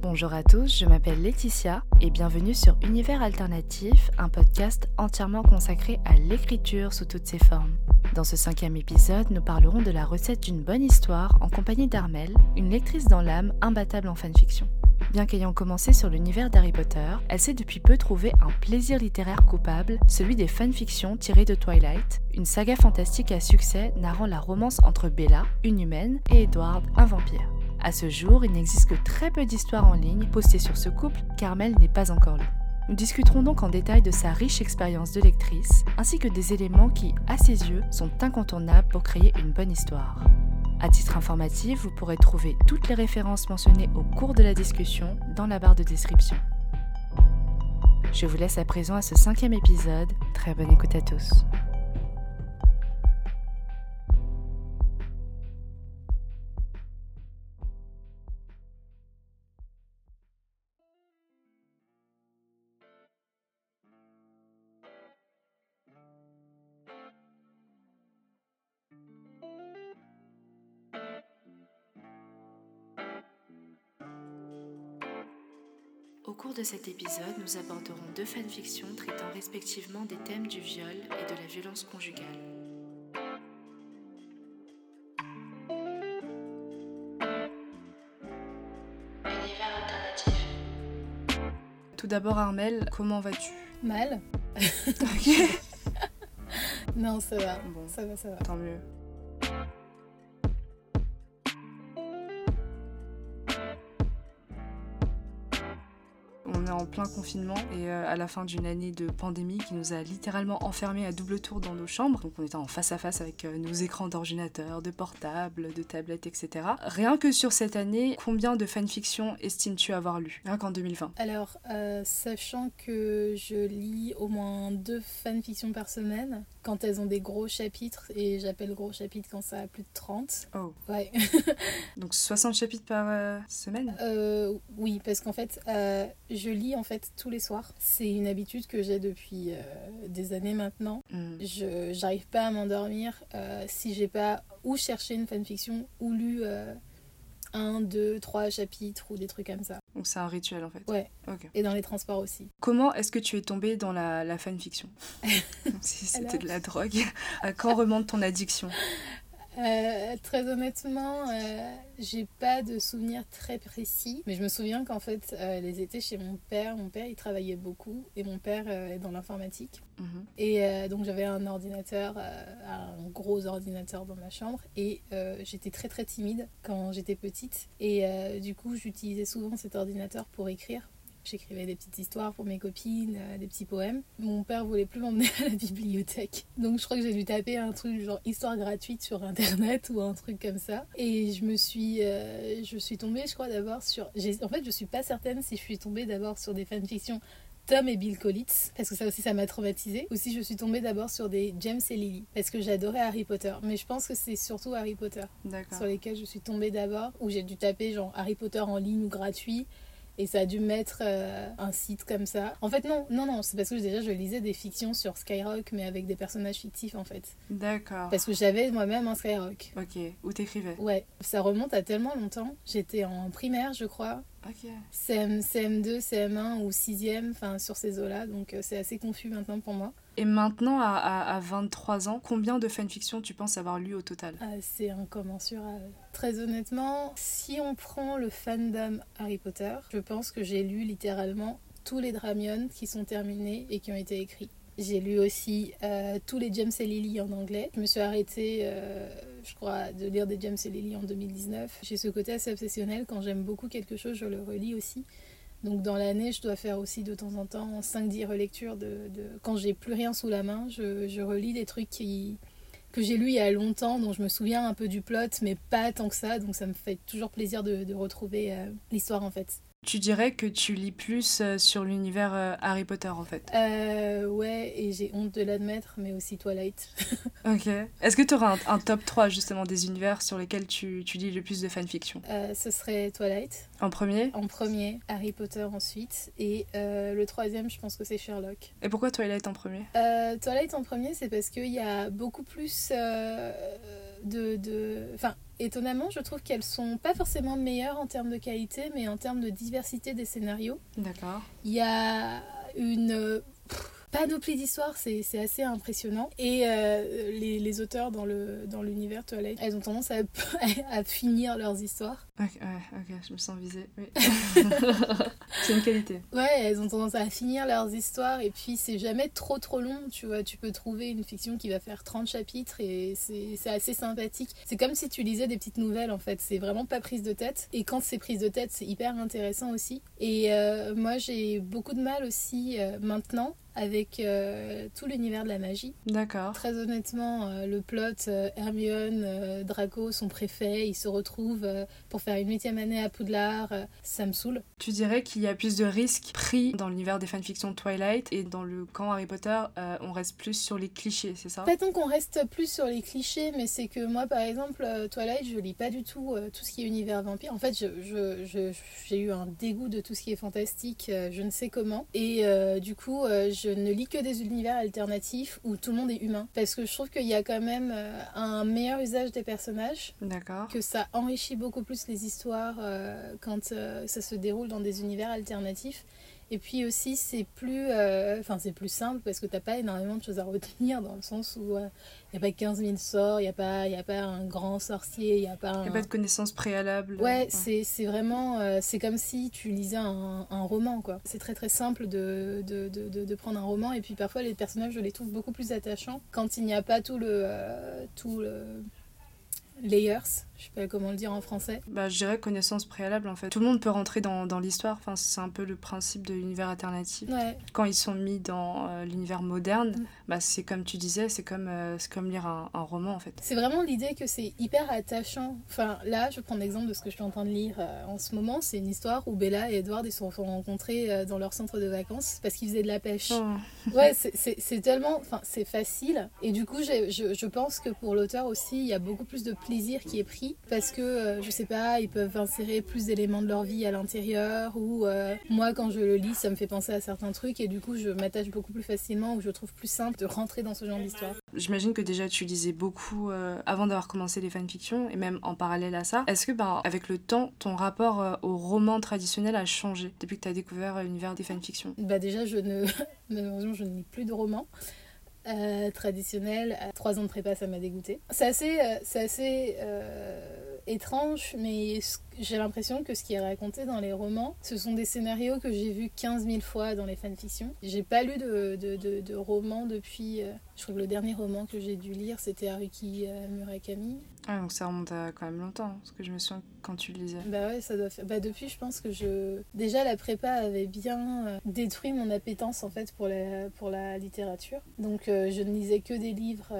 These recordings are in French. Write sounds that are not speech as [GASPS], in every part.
Bonjour à tous, je m'appelle Laetitia et bienvenue sur Univers Alternatif, un podcast entièrement consacré à l'écriture sous toutes ses formes. Dans ce cinquième épisode, nous parlerons de la recette d'une bonne histoire en compagnie d'Armel, une lectrice dans l'âme imbattable en fanfiction. Bien qu'ayant commencé sur l'univers d'Harry Potter, elle s'est depuis peu trouvé un plaisir littéraire coupable, celui des fanfictions tirées de Twilight, une saga fantastique à succès narrant la romance entre Bella, une humaine, et Edward, un vampire. À ce jour, il n'existe que très peu d'histoires en ligne postées sur ce couple, Carmel n'est pas encore là. Nous discuterons donc en détail de sa riche expérience de lectrice, ainsi que des éléments qui, à ses yeux, sont incontournables pour créer une bonne histoire. À titre informatif, vous pourrez trouver toutes les références mentionnées au cours de la discussion dans la barre de description. Je vous laisse à présent à ce cinquième épisode. Très bonne écoute à tous. Cours de cet épisode, nous aborderons deux fanfictions traitant respectivement des thèmes du viol et de la violence conjugale. Univers alternatif. Tout d'abord, Armel, comment vas-tu? Mal. [LAUGHS] Ok. [LAUGHS] Non, ça va. Bon. Ça va, ça va. Tant mieux. Est en plein confinement et euh, à la fin d'une année de pandémie qui nous a littéralement enfermés à double tour dans nos chambres. Donc on était en face à face avec euh, nos écrans d'ordinateur, de portables, de tablettes, etc. Rien que sur cette année, combien de fanfictions estimes-tu avoir lu Rien qu'en 2020. Alors, euh, sachant que je lis au moins deux fanfictions par semaine, quand elles ont des gros chapitres, et j'appelle gros chapitres quand ça a plus de 30. Oh. Ouais. [LAUGHS] Donc 60 chapitres par euh, semaine? Euh, oui, parce qu'en fait, je lis en fait tous les soirs. C'est une habitude que j'ai depuis euh, des années maintenant. Hmm. Je j'arrive pas à m'endormir euh, si j'ai pas ou cherché une fanfiction ou lu euh, un, deux, trois chapitres ou des trucs comme ça. Donc c'est un rituel en fait. Ouais. Et dans les transports aussi. Comment est-ce que tu es tombée dans la, la fanfiction? [LAUGHS] Si c'était Alors- de la drogue. À quand remonte ton addiction? Euh, très honnêtement, euh, j'ai pas de souvenirs très précis, mais je me souviens qu'en fait, euh, les étés chez mon père, mon père il travaillait beaucoup et mon père euh, est dans l'informatique. Mhm. Et donc j'avais un ordinateur, un gros ordinateur dans ma chambre et j'étais très très timide quand j'étais petite et du coup j'utilisais souvent cet ordinateur pour écrire. J'écrivais des petites histoires pour mes copines, euh, des petits poèmes. Mon père voulait plus m'emmener à la bibliothèque. Donc je crois que j'ai dû taper un truc genre histoire gratuite sur internet ou un truc comme ça. Et je me suis, euh, je suis tombée, je crois d'abord sur... En fait, je suis pas certaine si je suis tombée d'abord sur des fanfictions Tom et Bill Collins, parce que ça aussi ça m'a traumatisée. Aussi, je suis tombée d'abord sur des James et Lily, parce que j'adorais Harry Potter. Mais je pense que c'est surtout Harry Potter sur lesquels je suis tombée d'abord, où j'ai dû taper genre Harry Potter en ligne ou gratuit. Et ça a dû mettre euh, un site comme ça. En fait, non, non, non, c'est parce que déjà je lisais des fictions sur Skyrock, mais avec des personnages fictifs en fait. D'accord. Parce que j'avais moi-même un Skyrock. Ok. Où t'écrivais? Ouais, ça remonte à tellement longtemps. J'étais en primaire, je crois. Ok. CM, CM2, CM1 ou 6e, enfin sur ces eaux-là, donc euh, c'est assez confus maintenant pour moi. Et maintenant, à, à, à 23 ans, combien de fanfictions tu penses avoir lu au total? Ah, c'est incommensurable. Très honnêtement, si on prend le fandom Harry Potter, je pense que j'ai lu littéralement tous les Dramion qui sont terminés et qui ont été écrits. J'ai lu aussi euh, tous les James et Lily en anglais. Je me suis arrêtée, euh, je crois, de lire des James et Lily en 2019. J'ai ce côté assez obsessionnel. Quand j'aime beaucoup quelque chose, je le relis aussi. Donc dans l'année, je dois faire aussi de temps en temps 5-10 relectures. De, de... Quand j'ai plus rien sous la main, je, je relis des trucs qui, que j'ai lu il y a longtemps, dont je me souviens un peu du plot, mais pas tant que ça. Donc ça me fait toujours plaisir de, de retrouver euh, l'histoire en fait. Tu dirais que tu lis plus euh, sur l'univers euh, Harry Potter en fait? Euh, ouais, et j'ai honte de l'admettre, mais aussi Twilight. [LAUGHS] Ok. Est-ce que tu auras un, un top 3 justement des univers sur lesquels tu, tu lis le plus de fanfiction? Euh, ce serait Twilight En premier? En premier, Harry Potter ensuite, et euh, le troisième, je pense que c'est Sherlock. Et pourquoi Twilight en premier? Euh, Twilight en premier, c'est parce qu'il y a beaucoup plus de, de... Enfin, étonnamment, je trouve qu'elles sont pas forcément meilleures en termes de qualité, mais en termes de diversité des scénarios. D'accord. Il y a une panoplie d'histoires, c'est assez impressionnant. Et euh, les, les, auteurs dans l'univers dans Twilight, elles ont tendance à, [LAUGHS] à, finir leurs histoires. Ok, ouais, ok, je me sens visée. Oui. [LAUGHS] c'est une qualité. Ouais, elles ont tendance à finir leurs histoires et puis c'est jamais trop trop long, tu vois. Tu peux trouver une fiction qui va faire 30 chapitres et c'est assez sympathique. C'est comme si tu lisais des petites nouvelles en fait. C'est vraiment pas prise de tête. Et quand c'est prise de tête, c'est hyper intéressant aussi. Et euh, moi, j'ai beaucoup de mal aussi euh, maintenant avec euh, tout l'univers de la magie. D'accord. Très honnêtement, euh, le plot, euh, Hermione, Draco, son préfet, ils se retrouvent pour faire une huitième année à Poudlard, ça me saoule. Tu dirais qu'il y a plus de risques pris dans l'univers des fanfictions Twilight et dans le camp Harry Potter, on reste plus sur les clichés, c'est ça? Pas tant qu'on reste plus sur les clichés, mais c'est que moi, par exemple, Twilight, je lis pas du tout tout ce qui est univers vampire. En fait, j'ai je, je, eu un dégoût de tout ce qui est fantastique, je ne sais comment. Et du coup, je je ne lis que des univers alternatifs où tout le monde est humain. Parce que je trouve qu'il y a quand même euh, un meilleur usage des personnages. D'accord. Que ça enrichit beaucoup plus les histoires euh, quand euh, ça se déroule dans des univers alternatifs. Et puis aussi, c'est plus, euh, c'est plus simple parce que t'as pas énormément de choses à retenir dans le sens où il euh, n'y a pas 15 000 sorts, il n'y a, pas, y a pas un grand sorcier, il n'y a pas... Il a pas de connaissances préalables. Ouais, c'est vraiment... Euh, c'est comme si tu lisais un, un roman, quoi. C'est très très simple de de, de, de, prendre un roman et puis parfois les personnages, je les trouve beaucoup plus attachants quand il n'y a pas tout le... tout le layers, je sais pas comment le dire en français. Bah, je dirais connaissance préalable en fait. Tout le monde peut rentrer dans, dans l'histoire, enfin, c'est un peu le principe de l'univers alternatif. Quand ils sont mis dans euh, l'univers moderne, mm. bah, c'est comme tu disais, c'est comme, euh, c'est comme lire un, un, roman en fait. C'est vraiment l'idée que c'est hyper attachant. Enfin là, je prends l'exemple de ce que je suis en train de lire euh, en ce moment, c'est une histoire où Bella et Edward ils se sont rencontrés dans leur centre de vacances parce qu'ils faisaient de la pêche. Oh. [LAUGHS] ouais, c'est tellement, enfin c'est facile et du coup je, je pense que pour l'auteur aussi il y a beaucoup plus de plaisir qui est pris parce que, euh, je sais pas, ils peuvent insérer plus d'éléments de leur vie à l'intérieur ou euh, moi quand je le lis ça me fait penser à certains trucs et du coup je m'attache beaucoup plus facilement ou je trouve plus simple de rentrer dans ce genre d'histoire. J'imagine que déjà tu lisais beaucoup euh, avant d'avoir commencé les fanfictions et même en parallèle à ça. Est-ce que ben, avec le temps ton rapport au roman traditionnel a changé depuis que tu as découvert l'univers des fanfictions? Bah déjà je ne [LAUGHS] malheureusement je ne lis plus de romans. Euh, traditionnel. Trois ans de prépa, ça m'a dégoûté. C'est assez, euh, c'est assez euh, étrange, mais j'ai l'impression que ce qui est raconté dans les romans, ce sont des scénarios que j'ai vus 15 000 fois dans les fanfictions. J'ai pas lu de, de, de, romans depuis. Euh, je crois que le dernier roman que j'ai dû lire, c'était Haruki euh, Murakami. Ah, donc ça remonte à quand même longtemps, parce que je me souviens quand tu le lisais. Bah ouais, ça doit faire. Bah depuis, je pense que je. Déjà, la prépa avait bien euh, détruit mon appétence en fait pour la, pour la littérature. Donc je ne lisais que des livres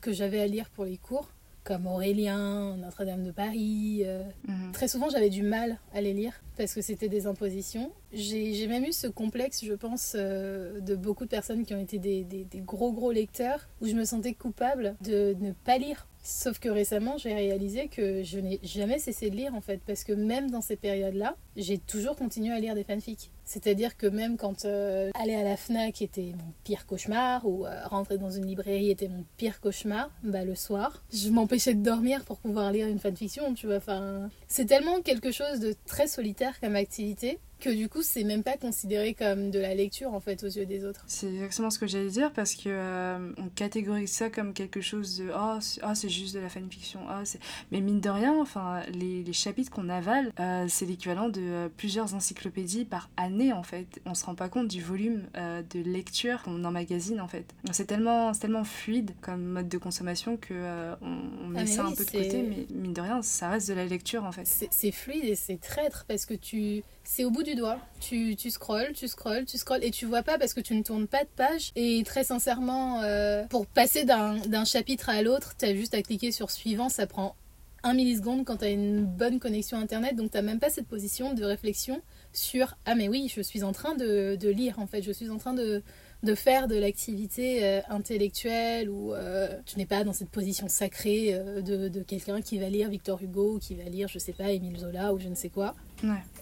que j'avais à lire pour les cours comme Aurélien, Notre-Dame de Paris. Euh. Mhm. Très souvent, j'avais du mal à les lire parce que c'était des impositions. J'ai même eu ce complexe, je pense, euh, de beaucoup de personnes qui ont été des, des, gros gros lecteurs, où je me sentais coupable de ne pas lire. Sauf que récemment, j'ai réalisé que je n'ai jamais cessé de lire en fait, parce que même dans ces périodes-là, j'ai toujours continué à lire des fanfics. C'est-à-dire que même quand euh, aller à la FNAC était mon pire cauchemar, ou euh, rentrer dans une librairie était mon pire cauchemar, bah le soir, je m'empêchais de dormir pour pouvoir lire une fanfiction, tu vois. Enfin, c'est tellement quelque chose de très solitaire comme activité que du coup c'est même pas considéré comme de la lecture en fait aux yeux des autres. C'est exactement ce que j'allais dire parce que euh, on catégorise ça comme quelque chose de oh c'est oh, juste de la fanfiction oh, c'est mais mine de rien enfin les, les chapitres qu'on avale euh, c'est l'équivalent de euh, plusieurs encyclopédies par année en fait on se rend pas compte du volume de lecture qu'on emmagasine en fait c'est tellement tellement fluide comme mode de consommation que on, met ah, ça un peu de côté mais mine de rien ça reste de la lecture en fait. C'est fluide et c'est traître parce que tu c'est au bout du doigt. Tu, tu scrolles, tu scrolles, tu scrolles et tu vois pas parce que tu ne tournes pas de page. Et très sincèrement, euh, pour passer d'un chapitre à l'autre, tu juste à cliquer sur suivant, ça prend un milliseconde quand tu une bonne connexion internet. Donc tu même pas cette position de réflexion sur Ah, mais oui, je suis en train de lire en fait, je suis en train de, de faire de l'activité euh, intellectuelle ou euh, tu n'es pas dans cette position sacrée de, de quelqu'un qui va lire Victor Hugo ou qui va lire, je sais pas, Émile Zola ou je ne sais quoi.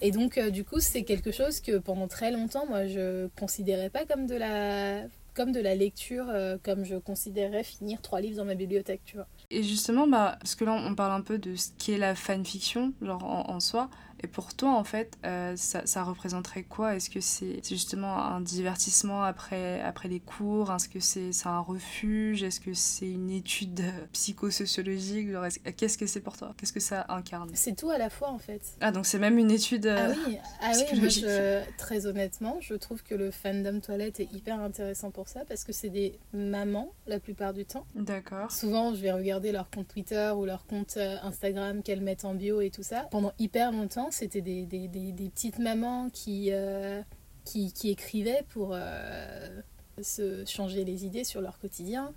Et donc, euh, du coup, c'est quelque chose que pendant très longtemps, moi, je considérais pas comme de la comme de la lecture, euh, comme je considérais finir trois livres dans ma bibliothèque, tu vois. Et justement, bah, parce que là, on parle un peu de ce qu'est la fanfiction, genre en soi. Et pour toi, en fait, euh, ça, ça, représenterait quoi? Est-ce que c'est justement un divertissement après, après les cours? Est-ce que c'est un refuge? Est-ce que c'est une étude [LAUGHS] psychosociologique? Qu'est-ce que c'est pour toi? Qu'est-ce que ça incarne? C'est tout à la fois, en fait. Ah, donc c'est même une étude Ah oui, ah oui moi, je, très honnêtement, je trouve que le fandom toilette est hyper intéressant pour ça parce que c'est des mamans la plupart du temps. D'accord. Souvent, je vais regarder leur compte Twitter ou leur compte euh, Instagram qu'elles mettent en bio et tout ça. Pendant hyper longtemps, c'était des, des, petites mamans qui, euh, qui, écrivaient pour euh, se changer les idées sur leur quotidien.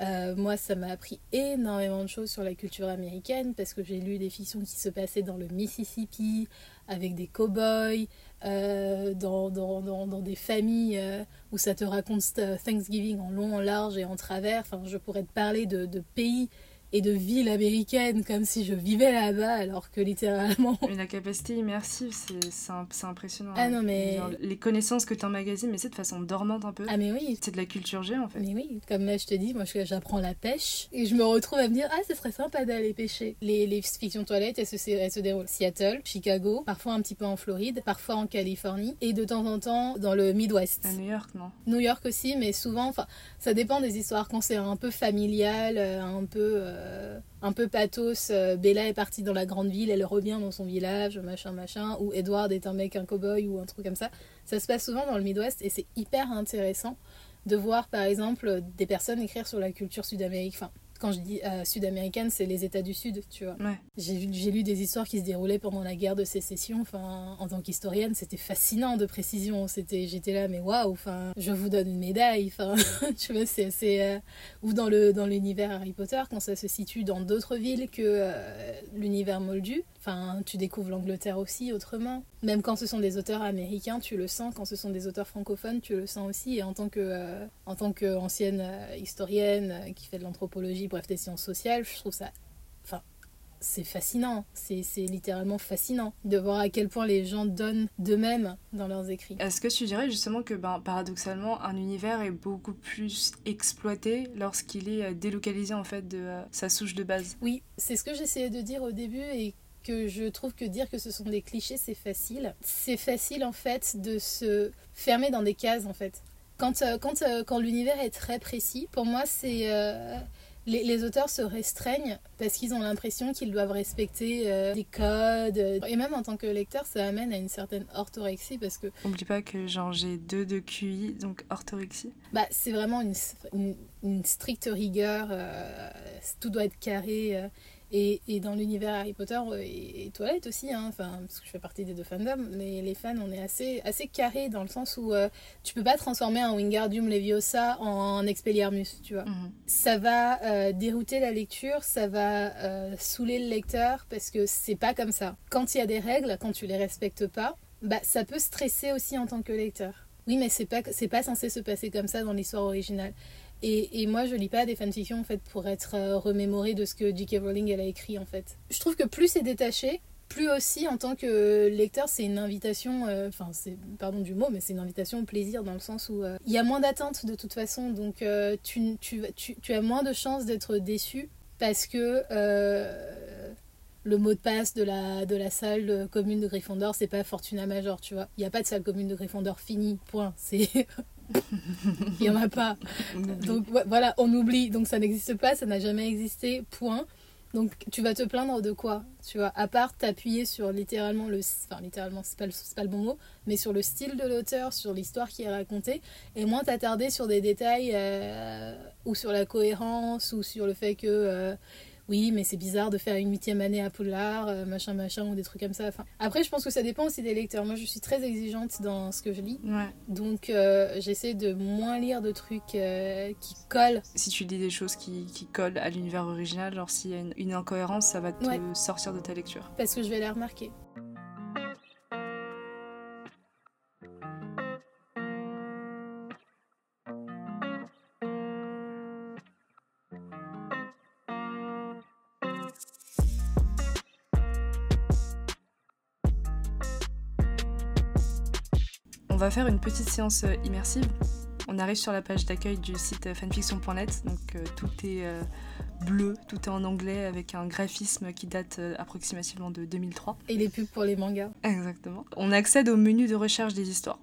Euh, moi, ça m'a appris énormément de choses sur la culture américaine parce que j'ai lu des fictions qui se passaient dans le Mississippi avec des cow-boys, dans, dans, dans, dans, des familles où ça te raconte Thanksgiving en long, en large et en travers. Enfin, je pourrais te parler de pays et de ville américaine comme si je vivais là-bas alors que littéralement la capacité immersive c'est impressionnant. Ah non mais les connaissances que tu emmagasines mais c'est de façon dormante un peu. Ah mais oui. C'est de la culture G en fait. Mais oui comme là je te dis moi j'apprends la pêche et je me retrouve à me dire ah ce serait sympa d'aller pêcher. Les, les fictions toilettes elles se, elles se déroulent. Seattle Chicago parfois un petit peu en Floride parfois en Californie et de temps en temps dans le Midwest. À New York non. New York aussi mais souvent enfin ça dépend des histoires. Quand c'est un peu familial euh, un peu euh, euh, un peu pathos. Euh, Bella est partie dans la grande ville, elle revient dans son village, machin, machin. Ou Edward est un mec, un cowboy ou un truc comme ça. Ça se passe souvent dans le Midwest et c'est hyper intéressant de voir par exemple des personnes écrire sur la culture sud-américaine. Quand je dis euh, sud-américaine, c'est les États du Sud, tu vois. J'ai lu des histoires qui se déroulaient pendant la guerre de sécession. Enfin, en tant qu'historienne, c'était fascinant de précision. C'était, j'étais là, mais waouh. Enfin, je vous donne une médaille. Enfin, [LAUGHS] tu vois, c'est assez. Euh, ou dans le dans l'univers Harry Potter, quand ça se situe dans d'autres villes que euh, l'univers Moldu. Enfin, tu découvres l'Angleterre aussi autrement. Même quand ce sont des auteurs américains, tu le sens. Quand ce sont des auteurs francophones, tu le sens aussi. Et en tant que en tant qu'ancienne historienne qui fait de l'anthropologie bref, des sciences sociales, je trouve ça. Enfin, c'est fascinant. C'est littéralement fascinant de voir à quel point les gens donnent d'eux-mêmes dans leurs écrits. Est-ce que tu dirais justement que, ben, paradoxalement, un univers est beaucoup plus exploité lorsqu'il est euh, délocalisé en fait de euh, sa souche de base? Oui, c'est ce que j'essayais de dire au début et que je trouve que dire que ce sont des clichés, c'est facile. C'est facile en fait de se fermer dans des cases en fait. Quand, euh, quand, quand l'univers est très précis, pour moi, c'est les, auteurs se restreignent parce qu'ils ont l'impression qu'ils doivent respecter euh, des codes. Et même en tant que lecteur, ça amène à une certaine orthorexie parce que... Oublie pas que genre j'ai deux de QI, donc orthorexie. Bah, c'est vraiment une, une, stricte rigueur. Euh, tout doit être carré. Euh, et, et, dans l'univers Harry Potter et, et Toilette aussi, hein, parce que je fais partie des deux fandoms, les, les fans, on est assez, assez carré dans le sens où euh, tu peux pas transformer un Wingardium Leviosa en, Expelliarmus, tu vois. Mhm. Ça va euh, dérouter la lecture, ça va euh, saouler le lecteur parce que c'est pas comme ça. Quand il y a des règles, quand tu les respectes pas, bah, ça peut stresser aussi en tant que lecteur. Oui, mais c'est pas, c'est pas censé se passer comme ça dans l'histoire originale. Et, moi, je lis pas des fanfictions en fait pour être euh, remémorée de ce que J.K. Rowling elle a écrit en fait. Je trouve que plus c'est détaché, plus aussi en tant que lecteur, c'est une invitation, euh, enfin, c'est, pardon du mot, mais c'est une invitation au plaisir dans le sens où euh, il y a moins d'attentes de toute façon, donc tu, tu, as moins de chances d'être déçu parce que le mot de passe de la, de la salle commune de Gryffondor, c'est pas Fortuna Major, tu vois. Il n'y a pas de salle commune de Gryffondor finie, point. C'est [LAUGHS] [LAUGHS] Il n'y en a pas. Donc voilà, on oublie. Donc ça n'existe pas, ça n'a jamais existé, point. Donc tu vas te plaindre de quoi Tu vois, à part t'appuyer sur littéralement le... Enfin littéralement, c'est pas, pas le bon mot, mais sur le style de l'auteur, sur l'histoire qui est racontée, et moins t'attarder sur des détails euh, ou sur la cohérence ou sur le fait que... Euh, oui, mais c'est bizarre de faire une huitième année à Poudlard, euh, machin, machin, ou des trucs comme ça. Enfin, après, je pense que ça dépend aussi des lecteurs. Moi, je suis très exigeante dans ce que je lis. Donc, euh, j'essaie de moins lire de trucs euh, qui collent. Si tu lis des choses qui, qui collent à l'univers original, genre s'il y a une, incohérence, ça va te sortir de ta lecture. Parce que je vais les remarquer. Va faire une petite séance euh, immersive. On arrive sur la page d'accueil du site fanfiction.net, donc euh, tout est euh, bleu, tout est en anglais avec un graphisme qui date euh, approximativement de 2003. Et les pubs pour les mangas. Exactement. On accède au menu de recherche des histoires.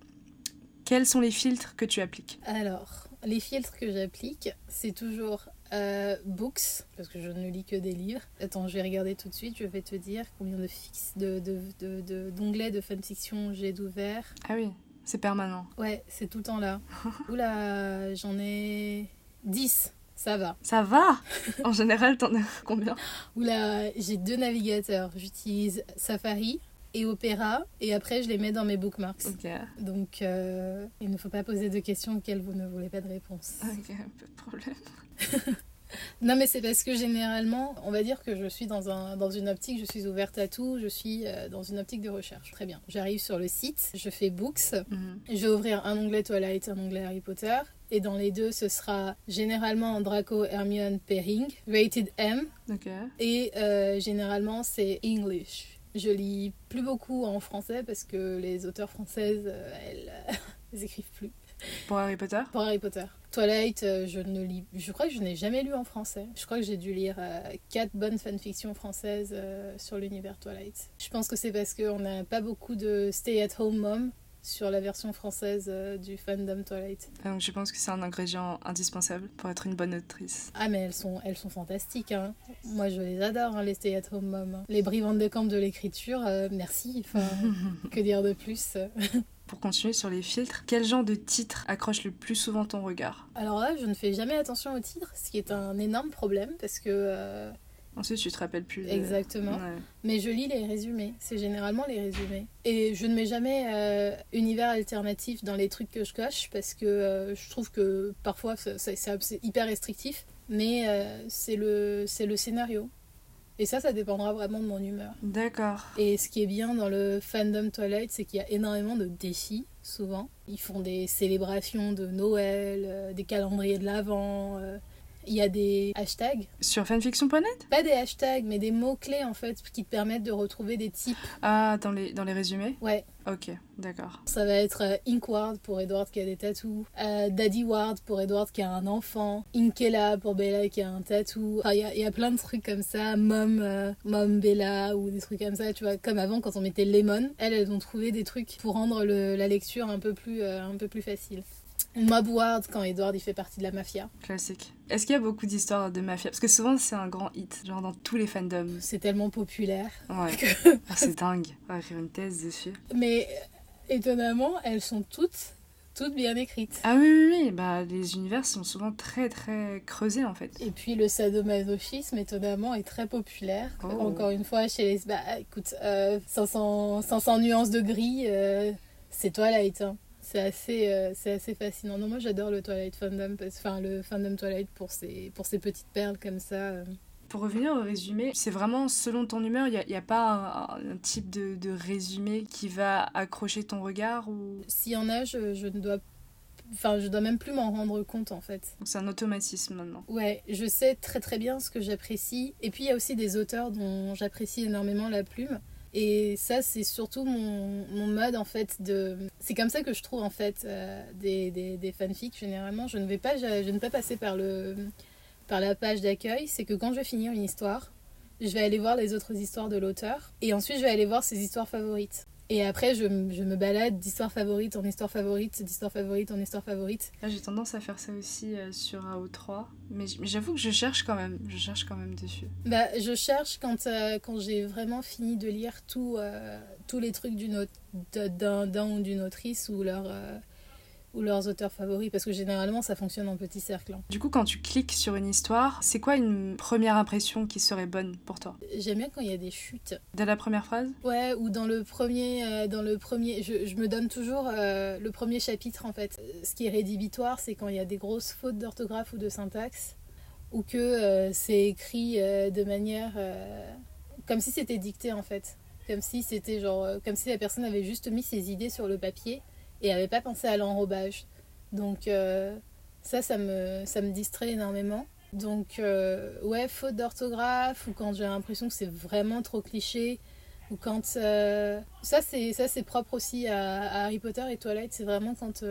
Quels sont les filtres que tu appliques? Alors, les filtres que j'applique, c'est toujours euh, books, parce que je ne lis que des livres. Attends, je vais regarder tout de suite, je vais te dire combien de fix, de, de, de, de- d'onglets de fanfiction j'ai d'ouvert. Ah oui, c'est permanent. Ouais, c'est tout le temps là. [LAUGHS] Oula, j'en ai 10, ça va. Ça va En général, t'en as [LAUGHS] combien Oula, j'ai deux navigateurs. J'utilise Safari et Opera, et après je les mets dans mes bookmarks. Ok, Donc, euh, il ne faut pas poser de questions auxquelles vous ne voulez pas de réponse. ok, pas de problème. [LAUGHS] Non, mais c'est parce que généralement, on va dire que je suis dans, un, dans une optique, je suis ouverte à tout, je suis euh, dans une optique de recherche. Très bien. J'arrive sur le site, je fais Books, Mhm. je vais ouvrir un onglet Twilight, un onglet Harry Potter, et dans les deux, ce sera généralement Draco, Hermione, Pairing, Rated M, Ok. et euh, généralement c'est English. Je lis plus beaucoup en français parce que les auteurs françaises, euh, elles, [LAUGHS] elles écrivent plus. Pour Harry Potter? Pour Harry Potter. Twilight, euh, je ne lis. Je crois que je n'ai jamais lu en français. Je crois que j'ai dû lire euh, quatre bonnes fanfictions françaises euh, sur l'univers Twilight. Je pense que c'est parce qu'on n'a pas beaucoup de stay-at-home mom sur la version française euh, du fandom Twilight. Ah, Donc je pense que c'est un ingrédient indispensable pour être une bonne autrice. Ah mais elles sont, elles sont fantastiques. hein. Moi je les adore, hein, les stay-at-home mom. Les brivantes de camp de l'écriture, merci. Enfin, [LAUGHS] que dire de plus Pour continuer sur les filtres, quel genre de titre accroche le plus souvent ton regard? Alors là, je ne fais jamais attention au titre, ce qui est un énorme problème parce que... euh, Ensuite, tu te rappelles plus. de- Exactement. Ouais. Mais je lis les résumés, c'est généralement les résumés. Et je ne mets jamais euh, univers alternatif dans les trucs que je coche parce que euh, je trouve que parfois c'est hyper restrictif, mais c'est le, c'est le scénario. Et ça, ça dépendra vraiment de mon humeur. D'accord. Et ce qui est bien dans le fandom Twilight, c'est qu'il y a énormément de défis, souvent. Ils font des célébrations de Noël, euh, des calendriers de l'Avent. euh, Il y a des hashtags Sur fanfiction.net pas des hashtags, mais des mots-clés en fait qui te permettent de retrouver des types. Ah, dans les, dans les résumés? Ouais, Ok, d'accord. ça va être euh, Inkward pour Edward qui a des tatous, euh, Daddy Ward pour Edward qui a un enfant, Inkella pour Bella qui a un tatou. Enfin, il y, a- y a plein de trucs comme ça, Mom, euh, Mom Bella ou des trucs comme ça, tu vois, comme avant quand on mettait Lemon. Elles, elles ont trouvé des trucs pour rendre le- la lecture un peu plus, euh, un peu plus facile. Mob Ward quand Edward il fait partie de la mafia. Classique. Est-ce qu'il y a beaucoup d'histoires de mafia? Parce que souvent, c'est un grand hit, genre dans tous les fandoms. C'est tellement populaire. Ouais. que- Ah, c'est [LAUGHS] dingue. On va écrire une thèse dessus. Mais étonnamment, elles sont toutes, toutes bien écrites. Ah oui, oui, oui. Bah, les univers sont souvent très, très creusés, en fait. Et puis le sadomasochisme, étonnamment, est très populaire. Oh. Encore une fois, chez les... Bah écoute, euh, 500, 500 nuances de gris, euh, c'est Twilight. hein. C'est assez, euh, c'est assez fascinant. Non, moi j'adore le Twilight fandom, enfin le fandom Twilight pour ses, pour ses petites perles comme ça. euh. Pour revenir au résumé, c'est vraiment selon ton humeur, il n'y a, il y a pas un, un type de, de résumé qui va accrocher ton regard ou... S'il y en a, je, je ne dois... Enfin, je dois même plus m'en rendre compte en fait. Donc c'est un automatisme maintenant. Ouais, je sais très très bien ce que j'apprécie. Et puis il y a aussi des auteurs dont j'apprécie énormément la plume. Et ça, c'est surtout mon, mode en fait de. C'est comme ça que je trouve en fait euh, des, fanfics généralement. Je ne vais pas, je, pas passer par, le, par la page d'accueil. C'est que quand je vais finir une histoire, je vais aller voir les autres histoires de l'auteur. Et ensuite, je vais aller voir ses histoires favorites. Et après, je, je me balade d'histoire favorite en histoire favorite, d'histoire favorite en histoire favorite. Là, j'ai tendance à faire ça aussi euh, sur AO3, mais, j'avoue que je cherche quand même, je cherche quand même dessus. Bah, je cherche quand, euh, quand j'ai vraiment fini de lire tout, euh, tous les trucs d'un ou d'une autrice ou, leur, euh, ou leurs auteurs favoris, parce que généralement ça fonctionne en petit cercle. hein. Du coup, quand tu cliques sur une histoire, c'est quoi une première impression qui serait bonne pour toi? J'aime bien quand il y a des chutes. Dès la première phrase? Ouais, ou dans le premier, euh, dans le premier, je, je me donne toujours euh, le premier chapitre en fait. Ce qui est rédhibitoire, c'est quand il y a des grosses fautes d'orthographe ou de syntaxe, ou que euh, c'est écrit de manière comme si c'était dicté en fait, comme si c'était genre, comme si la personne avait juste mis ses idées sur le papier et avait pas pensé à l'enrobage. Donc euh, ça, ça me, ça me distrait énormément. Donc euh, ouais, faute d'orthographe ou quand j'ai l'impression que c'est vraiment trop cliché ou quand euh, ça c'est ça c'est propre aussi à, Harry Potter et Twilight c'est vraiment quand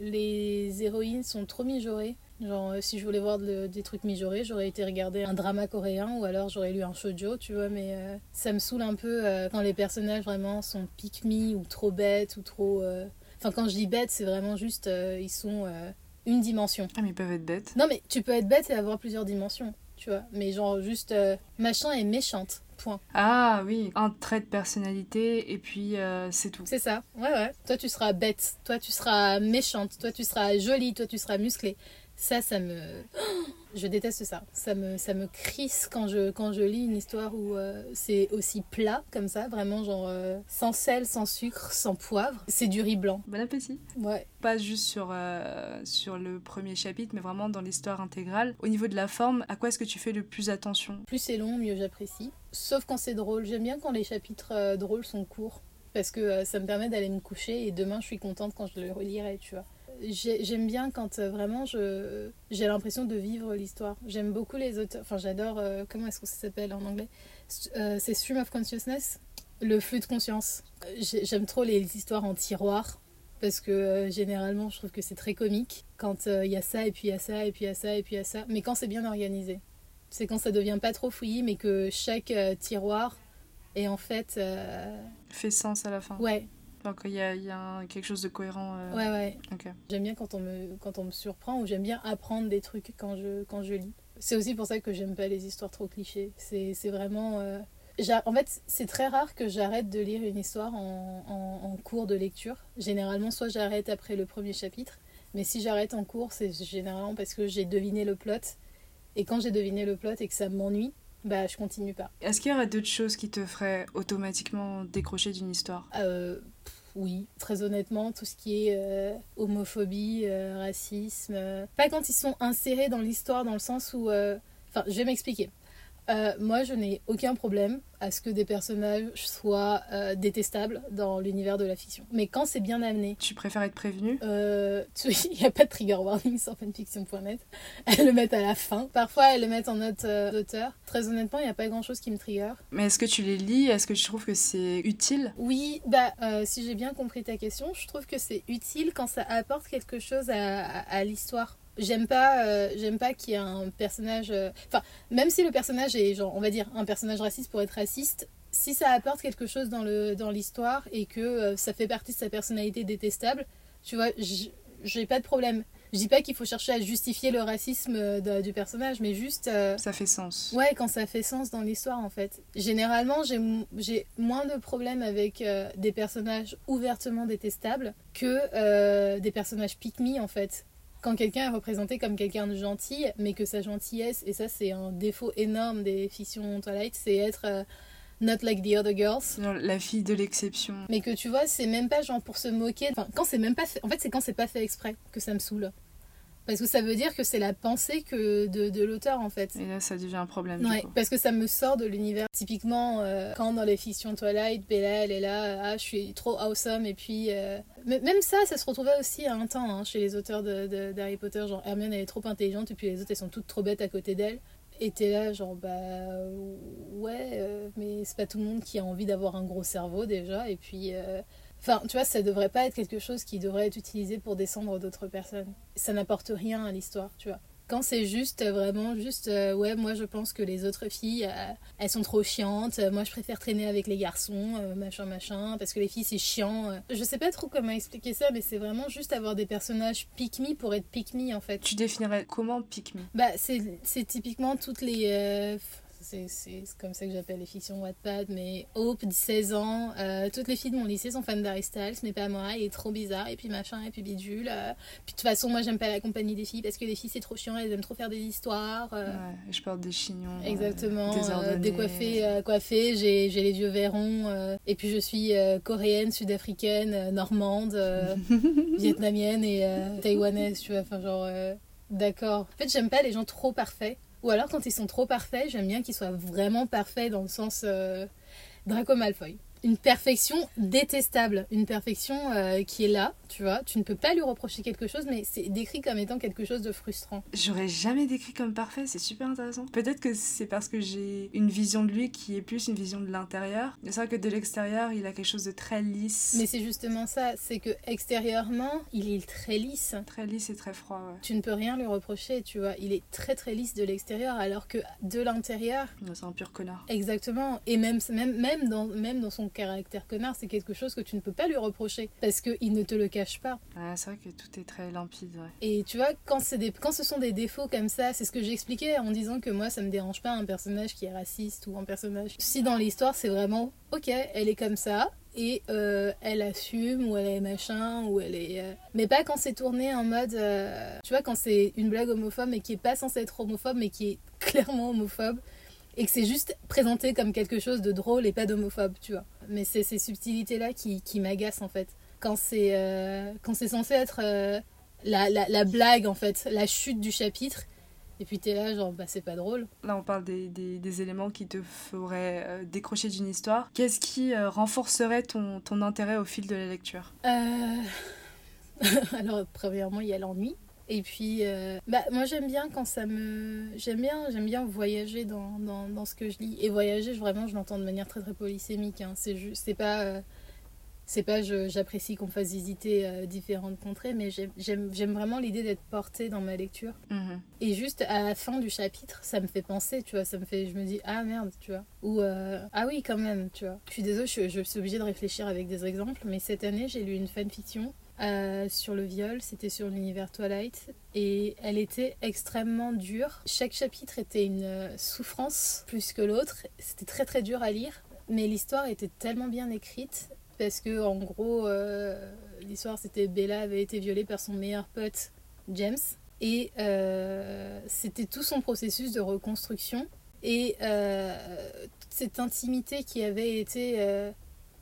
les héroïnes sont trop mijaurées Genre, si je voulais voir de- des trucs mijaurés, j'aurais été regarder un drama coréen ou alors j'aurais lu un shoujo, tu vois. Mais ça me saoule un peu quand les personnages vraiment sont pick me ou trop bêtes ou trop. Enfin, quand je dis bêtes, c'est vraiment juste. euh, ils sont euh, une dimension. Ah, mais ils peuvent être bêtes. Non, mais tu peux être bête et avoir plusieurs dimensions, tu vois. Mais genre, juste. euh, machin est méchante. Point. Ah oui, un trait de personnalité et puis c'est tout. C'est ça. Ouais, ouais. Toi, tu seras bête. Toi, tu seras méchante. Toi, tu seras jolie. Toi, tu seras musclée. Ça, ça me. Je déteste ça. Ça me, ça me crisse quand je, quand je lis une histoire où euh, c'est aussi plat comme ça, vraiment genre euh, sans sel, sans sucre, sans poivre. C'est du riz blanc. Bon appétit. Ouais. Pas juste sur, euh, sur le premier chapitre, mais vraiment dans l'histoire intégrale. Au niveau de la forme, à quoi est-ce que tu fais le plus attention? Plus c'est long, mieux j'apprécie. Sauf quand c'est drôle. J'aime bien quand les chapitres drôles sont courts. Parce que ça me permet d'aller me coucher et demain je suis contente quand je le relirai, tu vois. J'ai- J'aime bien quand euh, vraiment je j'ai l'impression de vivre l'histoire. J'aime beaucoup les auteurs. Enfin, j'adore. euh, comment est-ce que ça s'appelle en anglais? Euh, C'est Stream of Consciousness, le flux de conscience. J'ai- J'aime trop les histoires en tiroir parce que euh, généralement je trouve que c'est très comique quand il y a ça et puis il y a ça et puis il y a ça et puis il y a ça. Mais quand c'est bien organisé, c'est quand ça devient pas trop fouillis, mais que chaque tiroir est en fait Fait sens à la fin. ouais Donc il y a, y a un- quelque chose de cohérent. euh, ouais ouais Ok. J'aime bien quand on me, quand on me surprend ou j'aime bien apprendre des trucs quand je, quand je lis. C'est aussi pour ça que j'aime pas les histoires trop clichés. C'est vraiment. euh, En fait, c'est très rare que j'arrête de lire une histoire en, en- en cours de lecture. Généralement, soit j'arrête après le premier chapitre, mais si j'arrête en cours, c'est généralement parce que j'ai deviné le plot. Et quand j'ai deviné le plot et que ça m'ennuie, bah je continue pas. Est-ce qu'il y aurait d'autres choses qui te feraient automatiquement décrocher d'une histoire? Euh, oui, très honnêtement, tout ce qui est euh, homophobie, euh, racisme. euh, Pas quand ils sont insérés dans l'histoire, dans le sens où. Enfin, je vais m'expliquer. Euh, moi, je n'ai aucun problème à ce que des personnages soient euh, détestables dans l'univers de la fiction. Mais quand c'est bien amené, Tu préfères être prévenu? Euh, [LAUGHS] il n'y a pas de trigger warning sur fanfiction.net. [LAUGHS] Elles le mettent à la fin. Parfois, elles le mettent en note euh, d'auteur. Très honnêtement, il n'y a pas grand chose qui me trigger. Mais est-ce que tu les lis? Est-ce que tu trouves que c'est utile? Oui, bah, euh, si j'ai bien compris ta question, je trouve que c'est utile quand ça apporte quelque chose à, à- à l'histoire. J'aime pas, euh, j'aime pas qu'il y ait un personnage. euh, Enfin, même si le personnage est, genre, on va dire, un personnage raciste pour être raciste, si ça apporte quelque chose dans le dans l'histoire et que euh, ça fait partie de sa personnalité détestable, tu vois, j'ai pas de problème. Je dis pas qu'il faut chercher à justifier le racisme de- du personnage, mais juste. Ça fait sens. Ouais, quand ça fait sens dans l'histoire en fait. Généralement, j'ai j'ai moins de problèmes avec des personnages ouvertement détestables que des personnages pick me en fait. Quand quelqu'un est représenté comme quelqu'un de gentil, mais que sa gentillesse, et ça c'est un défaut énorme des fictions Twilight, c'est être euh, not like the other girls. Genre la fille de l'exception. Mais que tu vois, c'est même pas genre pour se moquer. Enfin, quand c'est même pas fait. En fait, c'est quand c'est pas fait exprès que ça me saoule. Parce que ça veut dire que c'est la pensée que de, de l'auteur en fait. Et là, ça devient un problème. Ouais, du coup. parce que ça me sort de l'univers. Typiquement, euh, quand dans les fictions Twilight, Bella, elle est là, euh, ah, je suis trop awesome, et puis. euh, Même ça, ça se retrouvait aussi à un temps hein, chez les auteurs d'Harry Potter. Genre, Hermione, elle est trop intelligente, et puis les autres, elles sont toutes trop bêtes à côté d'elle. Et t'es là, genre, bah. Ouais, euh, mais c'est pas tout le monde qui a envie d'avoir un gros cerveau déjà, et puis. Enfin, tu vois, ça devrait pas être quelque chose qui devrait être utilisé pour descendre d'autres personnes. Ça n'apporte rien à l'histoire, tu vois. Quand c'est juste, euh, vraiment, juste, euh, ouais, moi je pense que les autres filles, euh, elles sont trop chiantes, moi je préfère traîner avec les garçons, euh, machin, machin, parce que les filles c'est chiant. Je sais pas trop comment expliquer ça, mais c'est vraiment juste avoir des personnages pick me pour être pick me en fait. Tu définirais comment pick me Bah, c'est c'est typiquement toutes les. C'est c'est comme ça que j'appelle les fictions Wattpad, mais Hope, 16 ans, euh, toutes les filles de mon lycée sont fans d'Harry Styles, mais pas moi, il est trop bizarre, et puis machin, et puis bidule. euh. Puis de toute façon, moi j'aime pas la compagnie des filles parce que les filles c'est trop chiant, elles aiment trop faire des histoires. euh. Ouais, je porte des chignons. Exactement, décoiffée, coiffée, j'ai j'ai les yeux verrons, et puis je suis coréenne, sud-africaine, normande, [LAUGHS] vietnamienne et taïwanaise, tu vois, enfin genre, d'accord. En fait, j'aime pas les gens trop parfaits, ou alors quand ils sont trop parfaits, j'aime bien qu'ils soient vraiment parfaits dans le sens euh, Draco Malfoy. Une perfection détestable, une perfection euh, qui est là, tu vois. Tu ne peux pas lui reprocher quelque chose, mais c'est décrit comme étant quelque chose de frustrant. J'aurais jamais décrit comme parfait, c'est super intéressant. Peut-être que c'est parce que j'ai une vision de lui qui est plus une vision de l'intérieur. C'est vrai que de l'extérieur, il a quelque chose de très lisse. Mais c'est justement ça, c'est que extérieurement, il est très lisse. Très lisse et très froid, ouais. Tu ne peux rien lui reprocher, tu vois. Il est très très lisse de l'extérieur, alors que de l'intérieur. C'est un pur connard. Exactement. Et même, même, même, dans, même dans son caractère connard, c'est quelque chose que tu ne peux pas lui reprocher. Parce qu'il ne te le cache pas. c'est vrai que tout est très limpide, ouais. Et tu vois, quand, des, quand ce sont des défauts comme ça, c'est ce que j'expliquais en disant que moi, ça me dérange pas un personnage qui est raciste ou un personnage. Si dans l'histoire, c'est vraiment, ok, elle est comme ça, et euh, elle assume ou elle est machin ou elle est euh, mais pas quand c'est tourné en mode euh, tu vois quand c'est une blague homophobe mais qui est pas censée être homophobe mais qui est clairement homophobe et que c'est juste présenté comme quelque chose de drôle et pas d'homophobe tu vois mais c'est ces subtilités là qui, qui m'agacent en fait quand c'est c'est censé être la, la, la blague en fait la chute du chapitre et puis t'es là, genre, bah c'est pas drôle. Là, on parle des, des, des éléments qui te feraient euh, décrocher d'une histoire. Qu'est-ce qui euh, renforcerait ton, ton, intérêt au fil de la lecture? Euh... [LAUGHS] Alors, premièrement, il y a l'ennui. Et puis, euh, bah, moi j'aime bien quand ça me. J'aime bien, j'aime bien voyager dans, dans, dans, ce que je lis. Et voyager, vraiment, je l'entends de manière très très polysémique. Hein. C'est juste, c'est pas c'est pas j'apprécie qu'on fasse visiter euh, différentes contrées, mais j'aime vraiment l'idée d'être portée dans ma lecture. Mhm. Et juste à la fin du chapitre, ça me fait penser, tu vois, ça me fait, je me dis ah merde, tu vois, ou euh, ah oui quand même, tu vois. Je suis désolée, je, suis obligée de réfléchir avec des exemples, mais cette année j'ai lu une fanfiction euh, sur le viol, c'était sur l'univers Twilight, et elle était extrêmement dure. Chaque chapitre était une souffrance plus que l'autre, c'était très très dur à lire, mais l'histoire était tellement bien écrite parce que en gros euh, l'histoire c'était Bella avait été violée par son meilleur pote James. Et euh, c'était tout son processus de reconstruction. Et euh, cette intimité qui avait été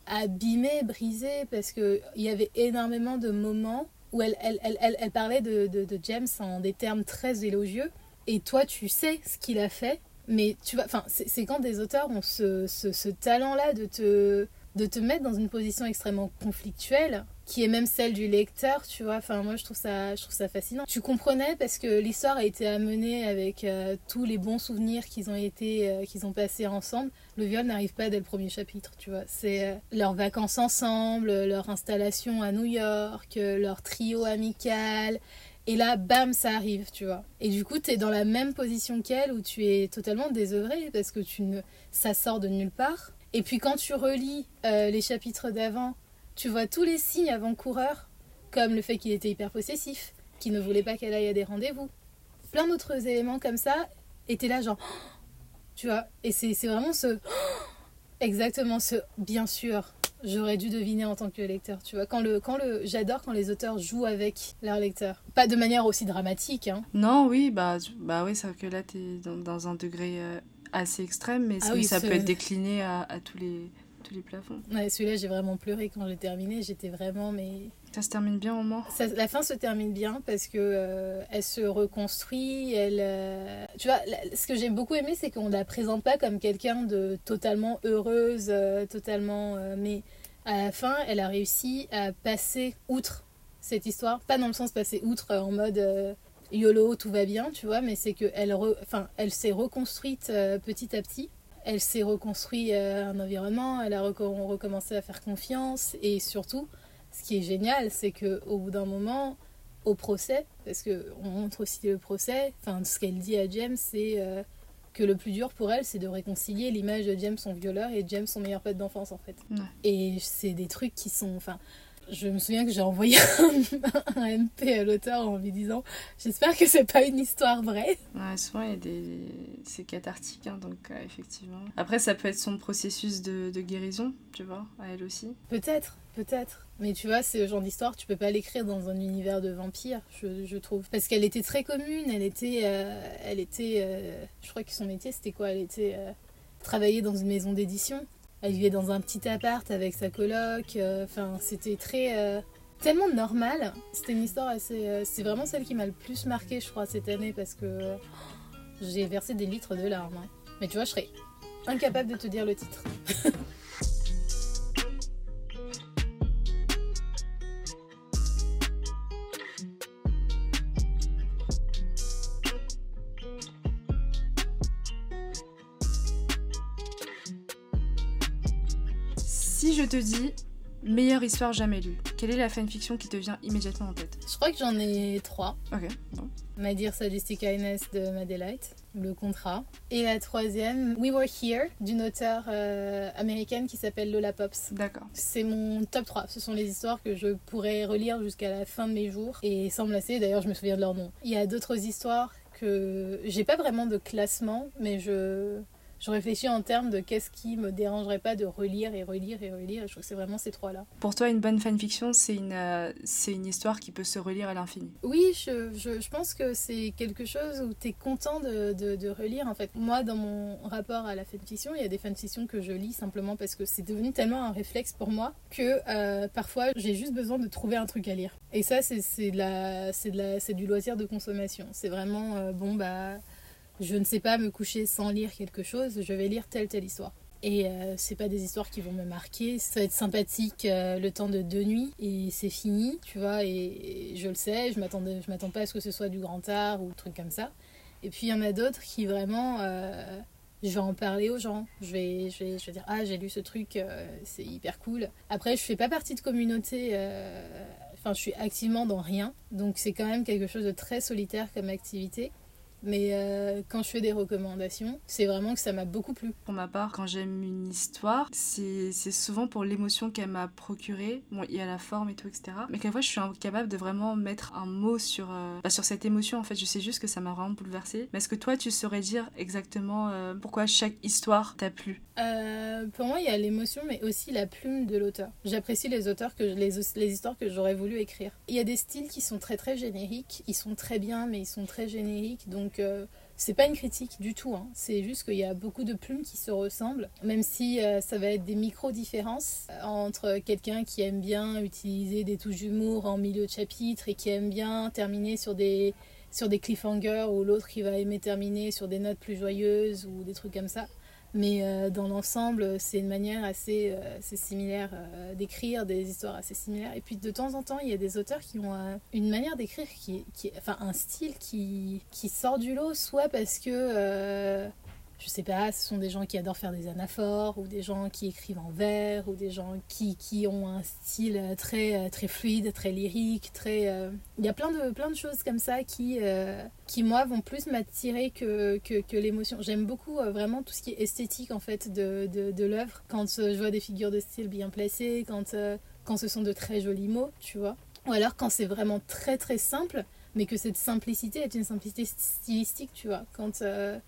abîmée, brisée parce qu'il y avait énormément de moments où elle, elle, elle, elle parlait de, de, James en des termes très élogieux et toi tu sais ce qu'il a fait mais tu vois, enfin c'est quand des auteurs ont ce, ce, ce talent là de te de te mettre dans une position extrêmement conflictuelle qui est même celle du lecteur, tu vois. Enfin, moi, je trouve ça, je trouve ça fascinant. Tu comprenais parce que l'histoire a été amenée avec euh, tous les bons souvenirs qu'ils ont été, euh, qu'ils ont passés ensemble. Le viol n'arrive pas dès le premier chapitre, tu vois. C'est euh, leurs vacances ensemble, leur installation à New York, leur trio amical. Et là, bam, ça arrive, tu vois. Et du coup, tu es dans la même position qu'elle où tu es totalement désœuvré parce que tu ne... ça sort de nulle part. Et puis quand tu relis euh, les chapitres d'avant, tu vois tous les signes avant-coureurs, comme le fait qu'il était hyper possessif, qu'il ne voulait pas qu'elle aille à des rendez-vous. Plein d'autres éléments comme ça, étaient là genre... Tu vois, et c'est vraiment ce... [GASPS] Exactement ce... Bien sûr, j'aurais dû deviner en tant que lecteur, tu vois. Quand le, quand le, j'adore quand les auteurs jouent avec leur lecteur. Pas de manière aussi dramatique, hein. Non, oui, bah, bah oui, c'est que là, t'es dans, dans un degré euh, assez extrême, mais ah ça peut être décliné à, à, tous, les, tous les plafonds. Ouais, celui-là, j'ai vraiment pleuré quand j'ai terminé. J'étais vraiment, mais. Ça se termine bien au moins La fin se termine bien parce que euh, elle se reconstruit. Elle, euh, Tu vois, ce que j'ai beaucoup aimé, c'est qu'on la présente pas comme quelqu'un de totalement heureuse, euh, totalement. mais à la fin, elle a réussi à passer outre cette histoire. Pas dans le sens passer outre en mode YOLO, tout va bien, tu vois, mais c'est qu'elle enfin, elle s'est reconstruite petit à petit. Elle s'est reconstruit un environnement, elle a recommencé à faire confiance et surtout, ce qui est génial, c'est qu'au bout d'un moment, au procès, parce qu'on montre aussi le procès, enfin, ce qu'elle dit à James, c'est euh, que le plus dur pour elle, c'est de réconcilier l'image de James son violeur et James son meilleur pote d'enfance en fait. Et c'est des trucs qui sont, enfin, je me souviens que j'ai envoyé [LAUGHS] un, MP à l'auteur en lui disant J'espère que c'est pas une histoire vraie. Ouais, souvent, il y a des... c'est cathartique, hein, donc euh, effectivement. Après, ça peut être son processus de, de guérison, tu vois, à elle aussi. Peut-être, peut-être. Mais tu vois, ce genre d'histoire, tu peux pas l'écrire dans un univers de vampires, je, je trouve. Parce qu'elle était très commune, elle était. Euh, elle était euh, je crois que son métier, c'était quoi? Elle était. travailler dans une maison d'édition. Elle vivait dans un petit appart avec sa coloc. Euh, enfin, c'était très. Euh, tellement normal. C'était une histoire assez. Euh, c'est vraiment celle qui m'a le plus marqué, je crois, cette année parce que j'ai versé des litres de larmes. Hein. Mais tu vois, je serais incapable de te dire le titre. [LAUGHS] te dis meilleure histoire jamais lue, quelle est la fanfiction qui te vient immédiatement en tête Je crois que j'en ai trois. Ok, bon. My Dear Sadistic Highness de Madelight, Le Contrat. Et la troisième, We Were Here, d'une auteure euh, américaine qui s'appelle Lola Pops. D'accord. C'est mon top 3. Ce sont les histoires que je pourrais relire jusqu'à la fin de mes jours et sans me lasser. D'ailleurs, je me souviens de leur nom. Il y a d'autres histoires que j'ai pas vraiment de classement, mais je je réfléchis en termes de qu'est-ce qui me dérangerait pas de relire et relire et relire. Et je trouve que c'est vraiment ces trois-là. Pour toi, une bonne fanfiction, c'est une, euh, c'est une histoire qui peut se relire à l'infini. Oui, je, je, je pense que c'est quelque chose où tu es content de, de, de, relire. En fait, moi, dans mon rapport à la fanfiction, il y a des fanfictions que je lis simplement parce que c'est devenu tellement un réflexe pour moi que euh, parfois j'ai juste besoin de trouver un truc à lire. Et ça, c'est, c'est, de la, c'est, de la, c'est du loisir de consommation. C'est vraiment, euh, bon, bah je ne sais pas me coucher sans lire quelque chose, je vais lire telle telle histoire. Et euh, c'est pas des histoires qui vont me marquer, ça va être sympathique euh, le temps de deux nuits et c'est fini, tu vois, et, je le sais, je m'attendais, je m'attends pas à ce que ce soit du grand art ou truc comme ça. Et puis il y en a d'autres qui vraiment, euh, je vais en parler aux gens, je vais, je vais, je vais dire ah j'ai lu ce truc, euh, c'est hyper cool. Après je fais pas partie de communauté, enfin je suis activement dans rien, donc c'est quand même quelque chose de très solitaire comme activité. Mais euh, quand je fais des recommandations, c'est vraiment que ça m'a beaucoup plu. Pour ma part, quand j'aime une histoire, c'est souvent pour l'émotion qu'elle m'a procurée. Bon, il y a la forme et tout, etc. Mais quelquefois, je suis incapable de vraiment mettre un mot sur, euh, bah, sur cette émotion. En fait, je sais juste que ça m'a vraiment bouleversée. Mais est-ce que toi, tu saurais dire exactement euh, pourquoi chaque histoire t'a plu? Pour moi, il y a l'émotion, mais aussi la plume de l'auteur. J'apprécie les auteurs, que les, les histoires que j'aurais voulu écrire. Il y a des styles qui sont très très génériques. Ils sont très bien, mais ils sont très génériques. Donc, donc euh, c'est pas une critique du tout, hein. c'est juste qu'il y a beaucoup de plumes qui se ressemblent, même si euh, ça va être des micro-différences euh, entre quelqu'un qui aime bien utiliser des touches d'humour en milieu de chapitre et qui aime bien terminer sur des, sur des cliffhangers ou l'autre qui va aimer terminer sur des notes plus joyeuses ou des trucs comme ça. Mais euh, dans l'ensemble, c'est une manière assez, euh, similaire euh, d'écrire, des histoires assez similaires. Et puis de temps en temps, il y a des auteurs qui ont une manière d'écrire qui, qui, enfin un style qui, qui sort du lot, soit parce que je sais pas, ce sont des gens qui adorent faire des anaphores, ou des gens qui écrivent en vers, ou des gens qui, qui ont un style très, très fluide, très lyrique, très... Euh... Il y a plein de, plein de choses comme ça qui, euh, qui moi, vont plus m'attirer que, que, que l'émotion. J'aime beaucoup euh, vraiment tout ce qui est esthétique, en fait, de, de, de l'œuvre. Quand je vois des figures de style bien placées, quand, euh, quand ce sont de très jolis mots, tu vois. Ou alors quand c'est vraiment très, très simple, mais que cette simplicité est une simplicité stylistique, tu vois. Quand... Euh,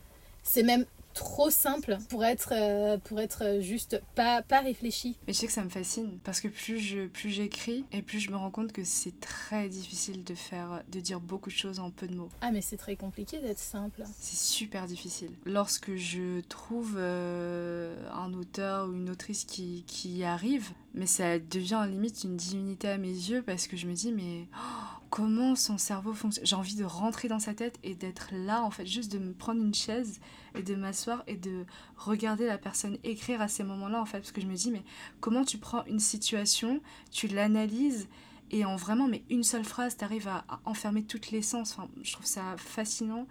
c'est même trop simple pour être, euh, pour être juste pas, pas réfléchi. Mais je sais que ça me fascine parce que plus je plus j'écris et plus je me rends compte que c'est très difficile de faire de dire beaucoup de choses en peu de mots. Ah mais c'est très compliqué d'être simple. C'est super difficile. Lorsque je trouve euh, un auteur ou une autrice qui, qui y arrive, mais ça devient limite une divinité à mes yeux parce que je me dis mais oh, comment son cerveau fonctionne. J'ai envie de rentrer dans sa tête et d'être là en fait, juste de me prendre une chaise et de m'asseoir et de regarder la personne écrire à ces moments-là en fait parce que je me dis mais comment tu prends une situation, tu l'analyses et en vraiment mais une seule phrase t'arrives à, à enfermer toute l'essence. Enfin, je trouve ça fascinant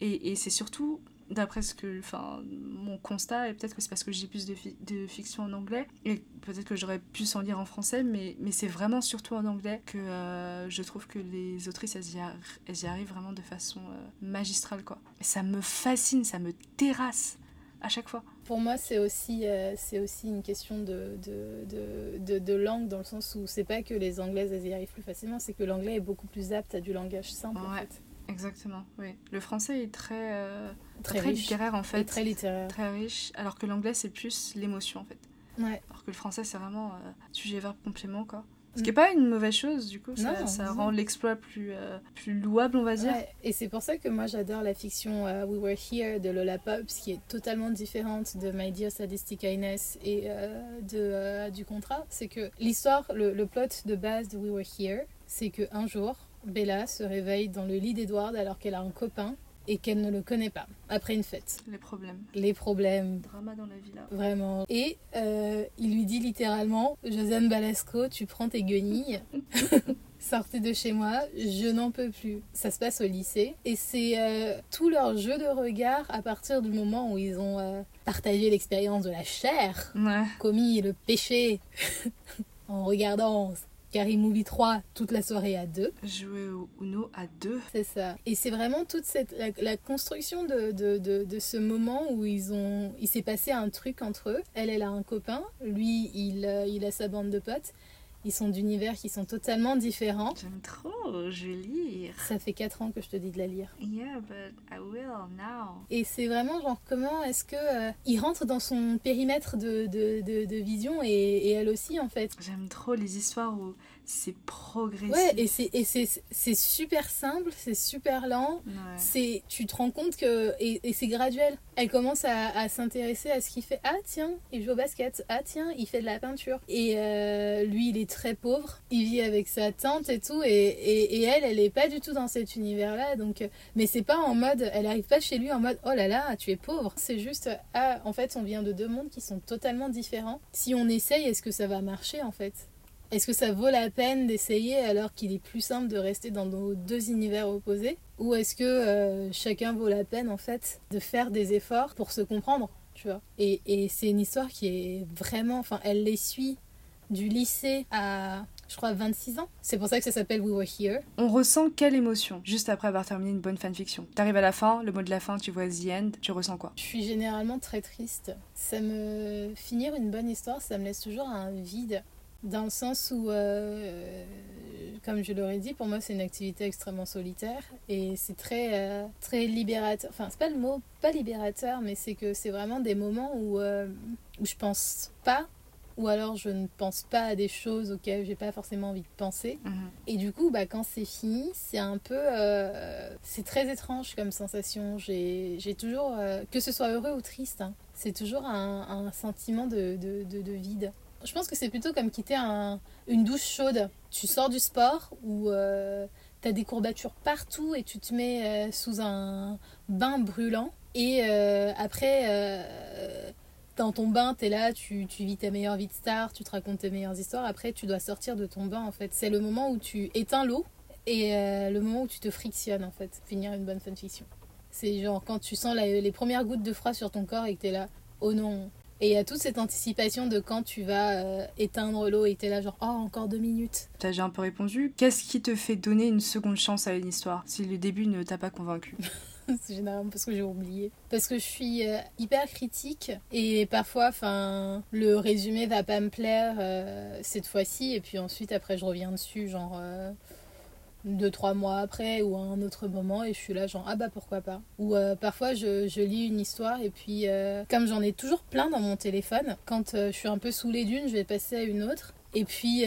et, et c'est surtout d'après ce que enfin mon constat et peut-être que c'est parce que j'ai plus de, fi de, fiction en anglais et peut-être que j'aurais pu s'en lire en français mais, mais c'est vraiment surtout en anglais que euh, je trouve que les autrices elles y, elles y arrivent vraiment de façon euh, magistrale quoi et ça me fascine ça me terrasse à chaque fois pour moi, c'est aussi, euh, c'est aussi une question de, de, de, de, de langue, dans le sens où c'est pas que les anglaises elles y arrivent plus facilement, c'est que l'anglais est beaucoup plus apte à du langage simple. Ouais. En fait. Exactement, oui. Le français est très, euh, très, très riche. littéraire en fait. Et très littéraire. Très riche, alors que l'anglais c'est plus l'émotion en fait. Ouais. Alors que le français c'est vraiment euh, sujet, verbe, complément quoi. Ce qui n'est pas une mauvaise chose, du coup, ça, Non, ça non. rend l'exploit plus, euh, plus louable, on va dire. Ouais, et c'est pour ça que moi j'adore la fiction We Were Here de Lola Pops, qui est totalement différente de My Dear Sadistic Highness et euh, de, euh, du contrat. C'est que l'histoire, le, le plot de base de We Were Here, c'est qu'un jour, Bella se réveille dans le lit d'Edward alors qu'elle a un copain et qu'elle ne le connaît pas, après une fête. Les problèmes. Les problèmes, Drama dans la villa. vraiment. Et euh, il lui dit littéralement, Josiane Balasco, tu prends tes guenilles. [LAUGHS] sortez de chez moi, je n'en peux plus. Ça se passe au lycée et c'est euh, tout leur jeu de regard à partir du moment où ils ont euh, partagé l'expérience de la chair, Ouais. commis le péché [LAUGHS] en regardant Scary Movie 3 toute la soirée à deux. Jouer au Uno à deux. C'est ça. Et c'est vraiment toute cette la, la construction de, de, de, de ce moment où ils ont il s'est passé un truc entre eux. Elle, elle a un copain, lui, il, euh, il a sa bande de potes. Ils sont d'univers qui sont totalement différents. J'aime trop, je vais lire. Ça fait 4 ans que je te dis de la lire. Yeah, but I will now. Et c'est vraiment genre comment est-ce que euh, il rentre dans son périmètre de, de, de, de vision et, et elle aussi en fait. J'aime trop les histoires où c'est progressif. Ouais, et c'est et c'est c'est super simple, c'est super lent. Ouais. C'est tu te rends compte que et, et c'est graduel. Elle commence à, à s'intéresser à ce qu'il fait. Ah tiens, il joue au basket. Ah tiens, il fait de la peinture. Et euh, lui, il est très pauvre. Il vit avec sa tante et tout. Et, et, et elle, elle est pas du tout dans cet univers-là. Donc, euh, mais c'est pas en mode, elle arrive pas chez lui en mode oh là là, tu es pauvre. C'est juste ah en fait, on vient de deux mondes qui sont totalement différents. Si on essaye, est-ce que ça va marcher en fait? Est-ce que ça vaut la peine d'essayer alors qu'il est plus simple de rester dans nos deux univers opposés? Ou est-ce que euh, chacun vaut la peine en fait de faire des efforts pour se comprendre tu vois? Et, et c'est une histoire qui est vraiment... Enfin, elle les suit du lycée à, je crois, 26 ans. C'est pour ça que ça s'appelle We Were Here. On ressent quelle émotion juste après avoir terminé une bonne fanfiction T'arrives à la fin, le mot de la fin, tu vois The End, tu ressens quoi? Je suis généralement très triste. Ça me... Finir une bonne histoire, ça me laisse toujours un vide. Dans le sens où, euh, comme je l'aurais dit, pour moi c'est une activité extrêmement solitaire et c'est très, euh, très libérateur. Enfin, c'est pas le mot, pas libérateur, mais c'est que c'est vraiment des moments où, euh, où je pense pas ou alors je ne pense pas à des choses auxquelles j'ai pas forcément envie de penser. Mhm. Et du coup, bah, quand c'est fini, c'est un peu. euh, c'est très étrange comme sensation. J'ai j'ai toujours. euh, que ce soit heureux ou triste, hein, c'est toujours un, un sentiment de, de, de, de vide. Je pense que c'est plutôt comme quitter un, une douche chaude. Tu sors du sport où euh, tu as des courbatures partout et tu te mets euh, sous un bain brûlant. Et euh, après, euh, dans ton bain, tu es là, tu, vis ta meilleure vie de star, tu te racontes tes meilleures histoires. Après, tu dois sortir de ton bain en fait. C'est le moment où tu éteins l'eau et le moment où tu te frictionnes en fait. Finir une bonne fanfiction. C'est genre quand tu sens les premières gouttes de froid sur ton corps et que tu es là, oh non. Et il y a toute cette anticipation de quand tu vas euh, éteindre l'eau et tu es là, genre, oh, encore deux minutes. T'as déjà un peu répondu. Qu'est-ce qui te fait donner une seconde chance à une histoire si le début ne t'a pas convaincu? [LAUGHS] C'est généralement parce que j'ai oublié. Parce que je suis euh, hyper critique et parfois, enfin, le résumé va pas me plaire euh, cette fois-ci et puis ensuite après je reviens dessus, genre deux trois mois après ou à un autre moment et je suis là genre ah bah pourquoi pas. Ou euh, parfois je, je lis une histoire et puis euh, comme j'en ai toujours plein dans mon téléphone, quand euh, je suis un peu saoulée d'une, je vais passer à une autre. Et puis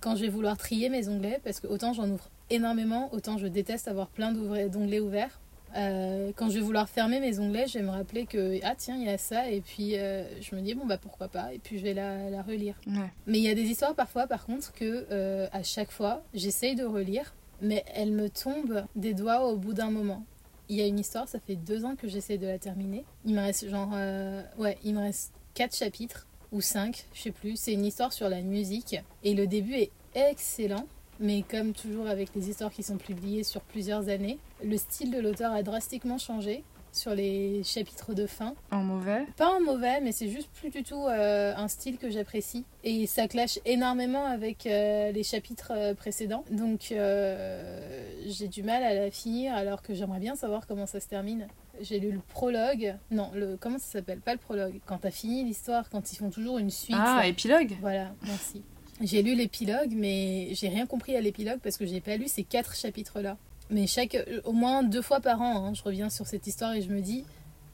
quand je vais vouloir trier mes onglets, parce que autant j'en ouvre énormément, autant je déteste avoir plein d'onglets ouverts. Quand je vais vouloir fermer mes onglets, je vais me rappeler que ah tiens il y a ça et puis je me dis bon bah pourquoi pas et puis je vais la, la relire. Ouais. Mais il y a des histoires parfois par contre que à chaque fois j'essaye de relire mais elles me tombent des doigts au bout d'un moment. Il y a une histoire, ça fait deux ans que j'essaie de la terminer. Il me reste genre euh, ouais il me reste quatre chapitres ou cinq, je sais plus. C'est une histoire sur la musique et le début est excellent. Mais comme toujours avec les histoires qui sont publiées sur plusieurs années, le style de l'auteur a drastiquement changé sur les chapitres de fin. En mauvais Pas en mauvais, mais c'est juste plus du tout euh, un style que j'apprécie. Et ça clash énormément avec euh, les chapitres euh, précédents. Donc j'ai du mal à la finir alors que j'aimerais bien savoir comment ça se termine. J'ai lu le prologue. Non, le comment ça s'appelle? Pas le prologue. Quand t'as fini l'histoire, quand ils font toujours une suite. Ah, épilogue Voilà, merci. J'ai lu l'épilogue, mais j'ai rien compris à l'épilogue parce que j'ai pas lu ces quatre chapitres-là. Mais chaque, au moins deux fois par an, hein, je reviens sur cette histoire et je me dis,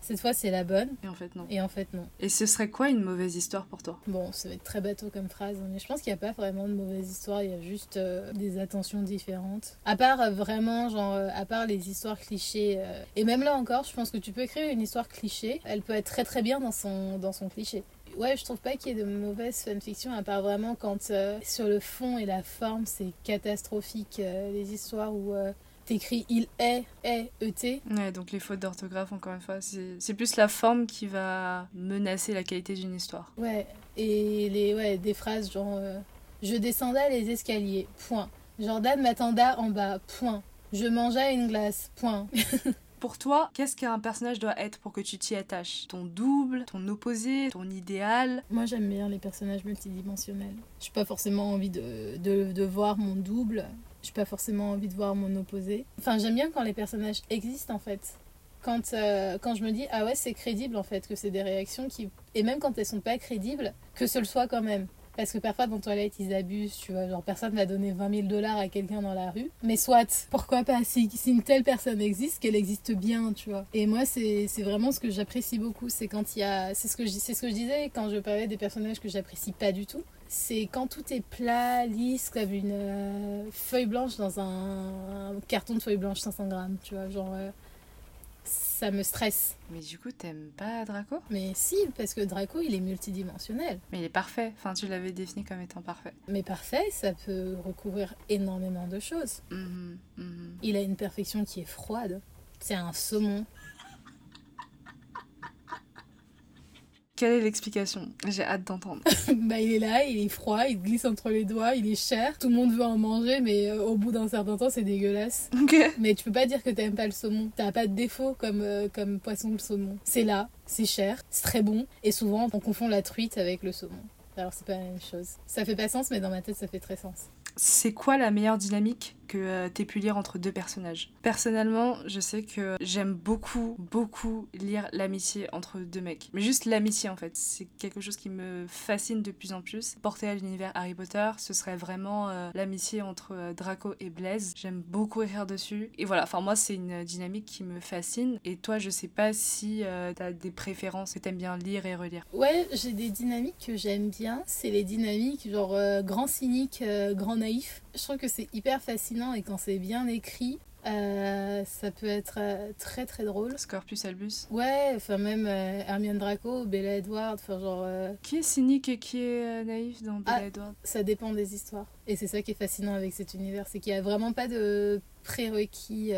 cette fois c'est la bonne. Et en fait, non. Et en fait, non. Et ce serait quoi une mauvaise histoire pour toi? Bon, ça va être très bateau comme phrase, mais je pense qu'il n'y a pas vraiment de mauvaise histoire, il y a juste euh, des attentions différentes. À part euh, vraiment, genre, euh, à part les histoires clichés. et même là encore, je pense que tu peux écrire une histoire cliché, elle peut être très très bien dans son, dans son cliché. Ouais, je trouve pas qu'il y ait de mauvaise fanfiction, à part vraiment quand sur le fond et la forme, c'est catastrophique. les histoires où t'écris il est, est, et. Ouais, donc les fautes d'orthographe, encore une fois, c'est c'est plus la forme qui va menacer la qualité d'une histoire. Ouais, et les, ouais, des phrases genre euh, Je descendais les escaliers, point. Jordan m'attenda en bas, point. Je mangeais une glace, point. [LAUGHS] Pour toi, qu'est-ce qu'un personnage doit être pour que tu t'y attaches? Ton double, ton opposé, ton idéal? Moi j'aime bien les personnages multidimensionnels. Je n'ai pas forcément envie de, de, de voir mon double, je n'ai pas forcément envie de voir mon opposé. Enfin j'aime bien quand les personnages existent en fait. Quand, euh, quand je me dis ah ouais c'est crédible en fait que c'est des réactions qui et même quand elles sont pas crédibles que ce le soit quand même parce que parfois dans toilette ils abusent, tu vois. Genre personne va donner 20 000 dollars à quelqu'un dans la rue. Mais soit, pourquoi pas si, si une telle personne existe, qu'elle existe bien, tu vois. Et moi c'est vraiment ce que j'apprécie beaucoup. C'est quand il y a. C'est ce, ce que je disais quand je parlais des personnages que j'apprécie pas du tout. C'est quand tout est plat, lisse, comme une euh, feuille blanche dans un, carton de feuille blanche 500 grammes, tu vois. Genre. Euh, ça me stresse. Mais du coup, t'aimes pas Draco? Mais si, parce que Draco, il est multidimensionnel. Mais il est parfait. Enfin, tu l'avais défini comme étant parfait. Mais parfait, ça peut recouvrir énormément de choses. Mhm, mhm. Il a une perfection qui est froide. C'est un saumon. Quelle est l'explication? J'ai hâte d'entendre. [LAUGHS] bah, il est là, il est froid, il glisse entre les doigts, il est cher. Tout le monde veut en manger, mais euh, au bout d'un certain temps, c'est dégueulasse. Ok. Mais tu peux pas dire que t'aimes pas le saumon. T'as pas de défaut comme, euh, comme poisson le saumon. C'est là, c'est cher, c'est très bon. Et souvent, on confond la truite avec le saumon. Alors, c'est pas la même chose. Ça fait pas sens, mais dans ma tête, ça fait très sens. C'est quoi la meilleure dynamique? Que euh, t'aies pu lire entre deux personnages Personnellement, je sais que j'aime beaucoup, beaucoup lire l'amitié entre deux mecs. Mais juste l'amitié en fait, c'est quelque chose qui me fascine de plus en plus. Porté à l'univers Harry Potter, ce serait vraiment euh, l'amitié entre euh, Draco et Blaise. J'aime beaucoup écrire dessus. Et voilà, enfin moi c'est une dynamique qui me fascine. Et toi, je sais pas si t'as des préférences et t'aimes bien lire et relire. Ouais, j'ai des dynamiques que j'aime bien. C'est les dynamiques genre grand cynique, grand naïf. Je trouve que c'est hyper fascinant et quand c'est bien écrit, euh, ça peut être euh, très très drôle. Scorpius Albus Ouais, enfin même euh, Hermione Draco, Bella Edward, enfin genre... Qui est cynique et qui est naïf dans Bella ah, Edward? Ça dépend des histoires. Et c'est ça qui est fascinant avec cet univers, c'est qu'il n'y a vraiment pas de prérequis.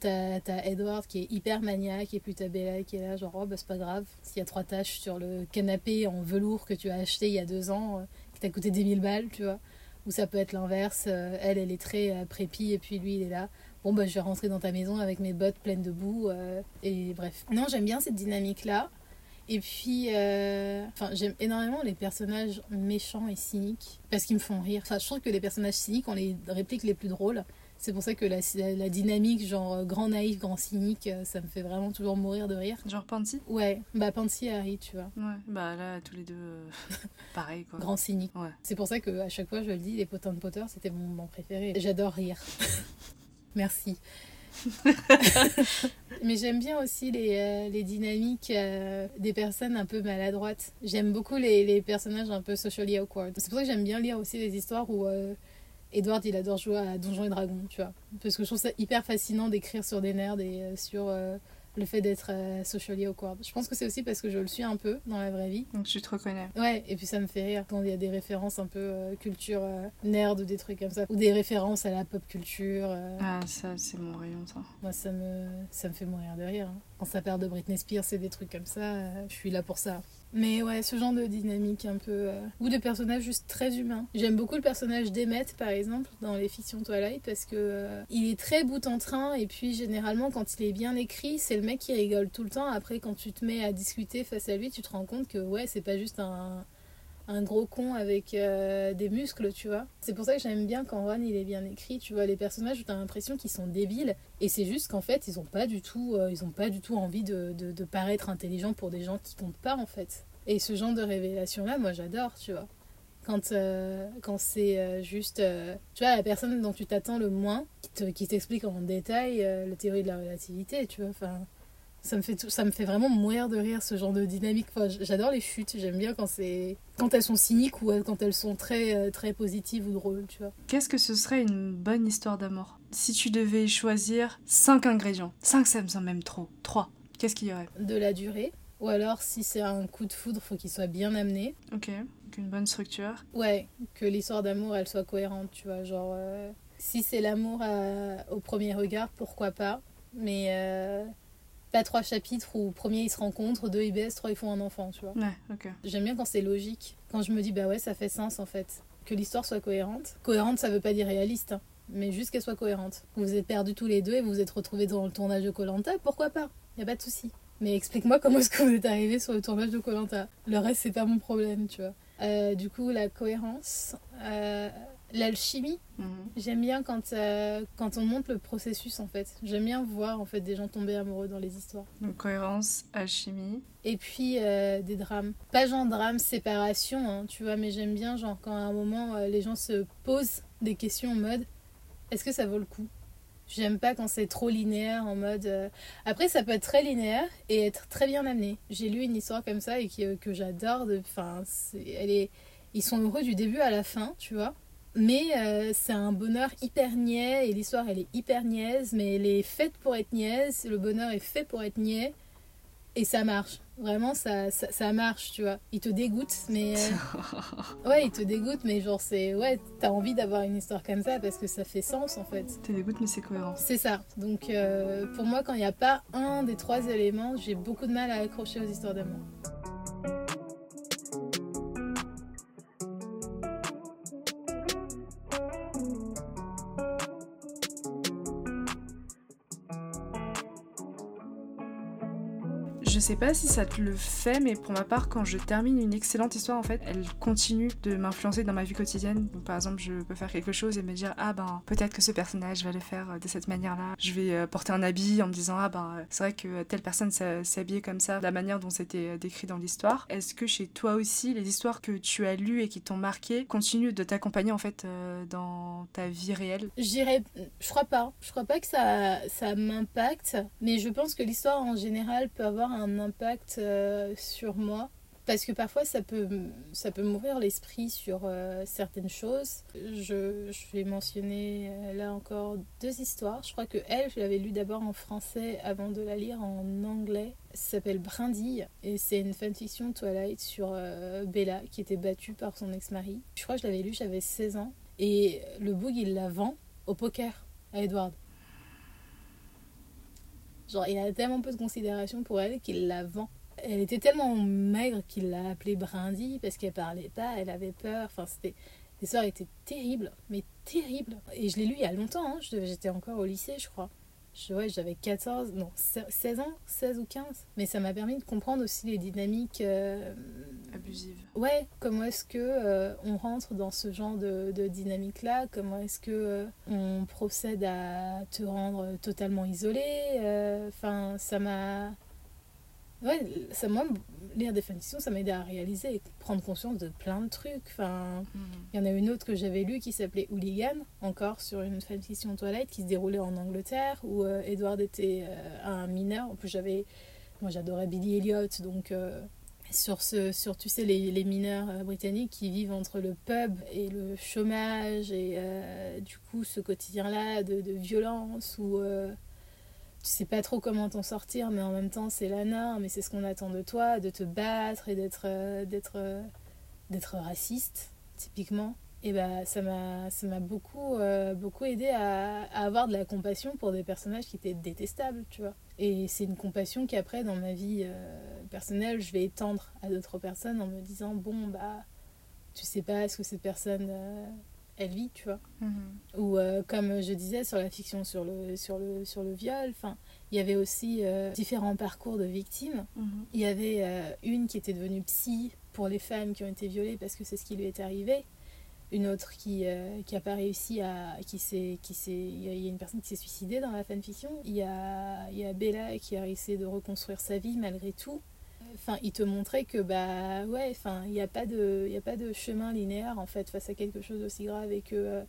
t'as, t'as Edward qui est hyper maniaque et puis t'as Bella qui est là genre oh bah c'est pas grave. S'il y a trois taches sur le canapé en velours que tu as acheté il y a deux ans, qui t'a coûté 10 000 balles, tu vois. Ou ça peut être l'inverse. Euh, elle, elle est très euh, prépi et puis lui, il est là. Bon, bah, je vais rentrer dans ta maison avec mes bottes pleines de boue. Euh, et bref. Non, j'aime bien cette dynamique-là. Et puis, enfin, j'aime énormément les personnages méchants et cyniques parce qu'ils me font rire. Enfin, je trouve que les personnages cyniques ont les répliques les plus drôles. C'est pour ça que la, la, dynamique, genre euh, grand naïf, grand cynique, euh, ça me fait vraiment toujours mourir de rire. Genre Pansy? Ouais, bah Pansy et Harry, tu vois. Ouais, bah là, tous les deux, euh, [LAUGHS] pareil quoi. Grand cynique. Ouais. C'est pour ça qu'à chaque fois, je le dis, les potins de Potter, c'était mon moment préféré. J'adore rire. [LAUGHS] Merci. [LAUGHS] Mais j'aime bien aussi les, les dynamiques des personnes un peu maladroites. J'aime beaucoup les, les, personnages un peu socially awkward. C'est pour ça que j'aime bien lire aussi des histoires où Edward, il adore jouer à Donjons et Dragons, tu vois. Parce que je trouve ça hyper fascinant d'écrire sur des nerds et euh, sur euh, le fait d'être euh, socially awkward. Je pense que c'est aussi parce que je le suis un peu dans la vraie vie. Donc tu te reconnais. Ouais, et puis ça me fait rire quand il y a des références un peu culture nerd ou des trucs comme ça. Ou des références à la pop culture. Ah, ça, c'est mon rayon, ça. Moi, ça me, ça me fait mourir de rire. Hein. Quand ça perd de Britney Spears et des trucs comme ça, je suis là pour ça. Mais ouais, ce genre de dynamique un peu. Euh, ou de personnages juste très humains. J'aime beaucoup le personnage d'Emmet, par exemple, dans les fictions Twilight, parce que euh, il est très bout en train, et puis généralement, quand il est bien écrit, c'est le mec qui rigole tout le temps. Après, quand tu te mets à discuter face à lui, tu te rends compte que ouais, c'est pas juste un un gros con avec euh, des muscles, tu vois. C'est pour ça que j'aime bien quand Ron il est bien écrit, tu vois, les personnages t'as l'impression qu'ils sont débiles et c'est juste qu'en fait ils ont pas du tout, euh, ils ont pas du tout envie de, de, paraître intelligents pour des gens qui comptent pas en fait. Et ce genre de révélation là, moi j'adore, tu vois. Quand, euh, quand c'est juste, tu vois, la personne dont tu t'attends le moins, qui t'explique en détail la théorie de la relativité, tu vois, enfin ça me fait ça me fait vraiment mourir de rire ce genre de dynamique. J'adore les chutes j'aime bien quand c'est quand elles sont cyniques ou quand elles sont très euh, très positives ou drôles tu vois. Qu'est-ce que ce serait une bonne histoire d'amour? Si tu devais choisir 5 ingrédients 5 ça me semble même trop 3 qu'est-ce qu'il y aurait? De la durée ou alors si c'est un coup de foudre faut qu'il soit bien amené. Ok une bonne structure. Ouais que l'histoire d'amour elle soit cohérente tu vois genre euh, si c'est l'amour au premier regard pourquoi pas mais euh, pas trois chapitres où premier ils se rencontrent, deux ils baissent, trois ils font un enfant, tu vois. Ouais, ok. J'aime bien quand c'est logique, quand je me dis bah ouais ça fait sens en fait, que l'histoire soit cohérente. Cohérente ça veut pas dire réaliste, hein. mais juste qu'elle soit cohérente. Vous êtes perdus tous les deux et vous vous êtes retrouvés dans le tournage de Colanta, pourquoi pas? Y a pas de souci. Mais explique-moi comment est-ce que vous êtes arrivé sur le tournage de Colanta. Le reste, c'est pas mon problème, tu vois. Euh, du coup, la cohérence, euh, l'alchimie. Mhm. J'aime bien quand, euh, quand on montre le processus, en fait. J'aime bien voir, en fait, des gens tomber amoureux dans les histoires. Donc cohérence, alchimie. Et puis, euh, des drames. Pas genre drame, séparation, hein, tu vois, mais j'aime bien, genre, quand à un moment, euh, les gens se posent des questions en mode est-ce que ça vaut le coup? J'aime pas quand c'est trop linéaire en mode. Après, ça peut être très linéaire et être très bien amené. J'ai lu une histoire comme ça et qui- que j'adore. de- Enfin, c'est- elle est. Ils sont heureux du début à la fin, tu vois. Mais euh, c'est un bonheur hyper niais et l'histoire elle est hyper niaise, mais elle est faite pour être niaise. Le bonheur est fait pour être niais et ça marche. Vraiment, ça, ça, ça marche, tu vois. Il te dégoûte, mais. euh, [LAUGHS] Ouais, il te dégoûte, mais genre, c'est. Ouais, t'as envie d'avoir une histoire comme ça parce que ça fait sens en fait. T'es dégoûte, mais c'est cohérent. C'est ça. Donc euh, pour moi, quand il n'y a pas un des trois éléments, j'ai beaucoup de mal à accrocher aux histoires d'amour. Sais pas si ça te le fait, mais pour ma part, quand je termine une excellente histoire, en fait, elle continue de m'influencer dans ma vie quotidienne. Par exemple, je peux faire quelque chose et me dire ah ben peut-être que ce personnage va le faire euh, de cette manière-là. Je vais euh, porter un habit en me disant ah ben euh, c'est vrai que telle personne s'habillait comme ça, la manière dont c'était décrit dans l'histoire. Est-ce que chez toi aussi, les histoires que tu as lues et qui t'ont marqué continuent de t'accompagner en fait dans ta vie réelle? J'irais, je crois pas. Je crois pas que ça, ça m'impacte, mais je pense que l'histoire en général peut avoir un impact euh, sur moi. Parce que parfois ça peut, ça peut m'ouvrir l'esprit sur euh, certaines choses. Je, je vais mentionner euh, là encore deux histoires. Je crois que elle, je l'avais lu d'abord en français avant de la lire en anglais. S'appelle Brindille et c'est une fanfiction Twilight sur Bella qui était battue par son ex-mari. Je crois que je l'avais lu, j'avais 16 ans. Et le boug, il la vend au poker à Edward. Genre, il a tellement peu de considération pour elle qu'il la vend. Elle était tellement maigre qu'il l'a appelée Brindille parce qu'elle parlait pas, elle avait peur. Enfin, c'était. L'histoire était terrible, mais terrible. Et je l'ai lu il y a longtemps, hein. J'étais encore au lycée, je crois. Ouais, j'avais 14, non, 16 ans, 16 ou 15. Mais ça m'a permis de comprendre aussi les dynamiques euh, Abusive. Ouais, comment est-ce que euh, on rentre dans ce genre de, de dynamique-là? Comment est-ce que euh, on procède à te rendre totalement isolé? Euh, Enfin, ça m'a... Ouais, ça, moi, lire des fanfictions, ça m'a aidé à réaliser et prendre conscience de plein de trucs. Enfin, il y en a une autre que j'avais lue qui s'appelait Hooligan, encore sur une fanfiction Twilight qui se déroulait en Angleterre, où euh, Edward était euh, un mineur. En plus, j'avais... Moi, j'adorais Billy Elliot, donc... euh, sur, ce, sur tu sais, les, les mineurs britanniques qui vivent entre le pub et le chômage et du coup ce quotidien-là de, de violence où tu sais pas trop comment t'en sortir mais en même temps c'est la norme et c'est ce qu'on attend de toi, de te battre et d'être euh, d'être euh, d'être raciste typiquement. Et bah ça m'a beaucoup euh, beaucoup aidé à, avoir de la compassion pour des personnages qui étaient détestables, tu vois. Et c'est une compassion qu'après, dans ma vie personnelle, je vais étendre à d'autres personnes en me disant bon, bah, tu sais pas ce que cette personne, elle vit, tu vois. Ou euh, comme je disais sur la fiction sur le, sur le, sur le viol, enfin, il y avait aussi euh, différents parcours de victimes. Il y avait euh, une qui était devenue psy pour les femmes qui ont été violées parce que c'est ce qui lui est arrivé. Une autre qui n'a qui a pas réussi à. Qui s'est, il y a- il y a une personne qui s'est suicidée dans la fanfiction. Il y a, il y a Bella qui a essayé de reconstruire sa vie malgré tout. Enfin, il te montrait que, bah ouais, enfin, il n'y a, pas de- il a pas de chemin linéaire en fait face à quelque chose d'aussi grave et que euh,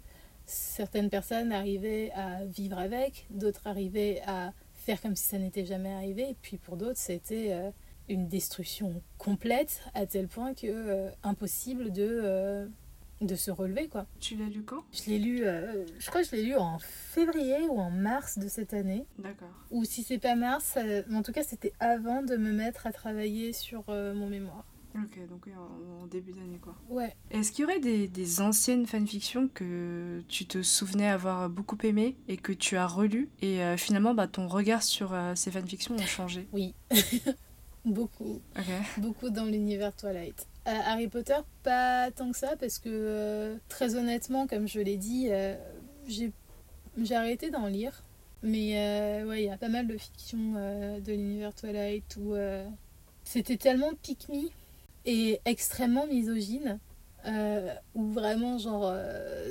certaines personnes arrivaient à vivre avec, d'autres arrivaient à faire comme si ça n'était jamais arrivé, et puis pour d'autres, c'était euh, une destruction complète à tel point que euh, impossible de, de se relever quoi. Tu l'as lu quand? Je l'ai lu, euh, je crois que je l'ai lu en février ou en mars de cette année, D'accord. ou si c'est pas mars, euh, mais en tout cas c'était avant de me mettre à travailler sur euh, mon mémoire. Ok, donc oui, en, en début d'année quoi. Ouais. Est-ce qu'il y aurait des, des anciennes fanfictions que tu te souvenais avoir beaucoup aimées et que tu as relues et euh, finalement bah, ton regard sur euh, ces fanfictions ont changé? Oui, [LAUGHS] beaucoup. Ok. beaucoup dans l'univers Twilight. Euh, Harry Potter, pas tant que ça, parce que euh, très honnêtement, comme je l'ai dit, euh, j'ai J'ai arrêté d'en lire. Mais euh, ouais, il y a pas mal de fiction euh, de l'univers Twilight où c'était tellement pick me et extrêmement misogyne. où vraiment, genre,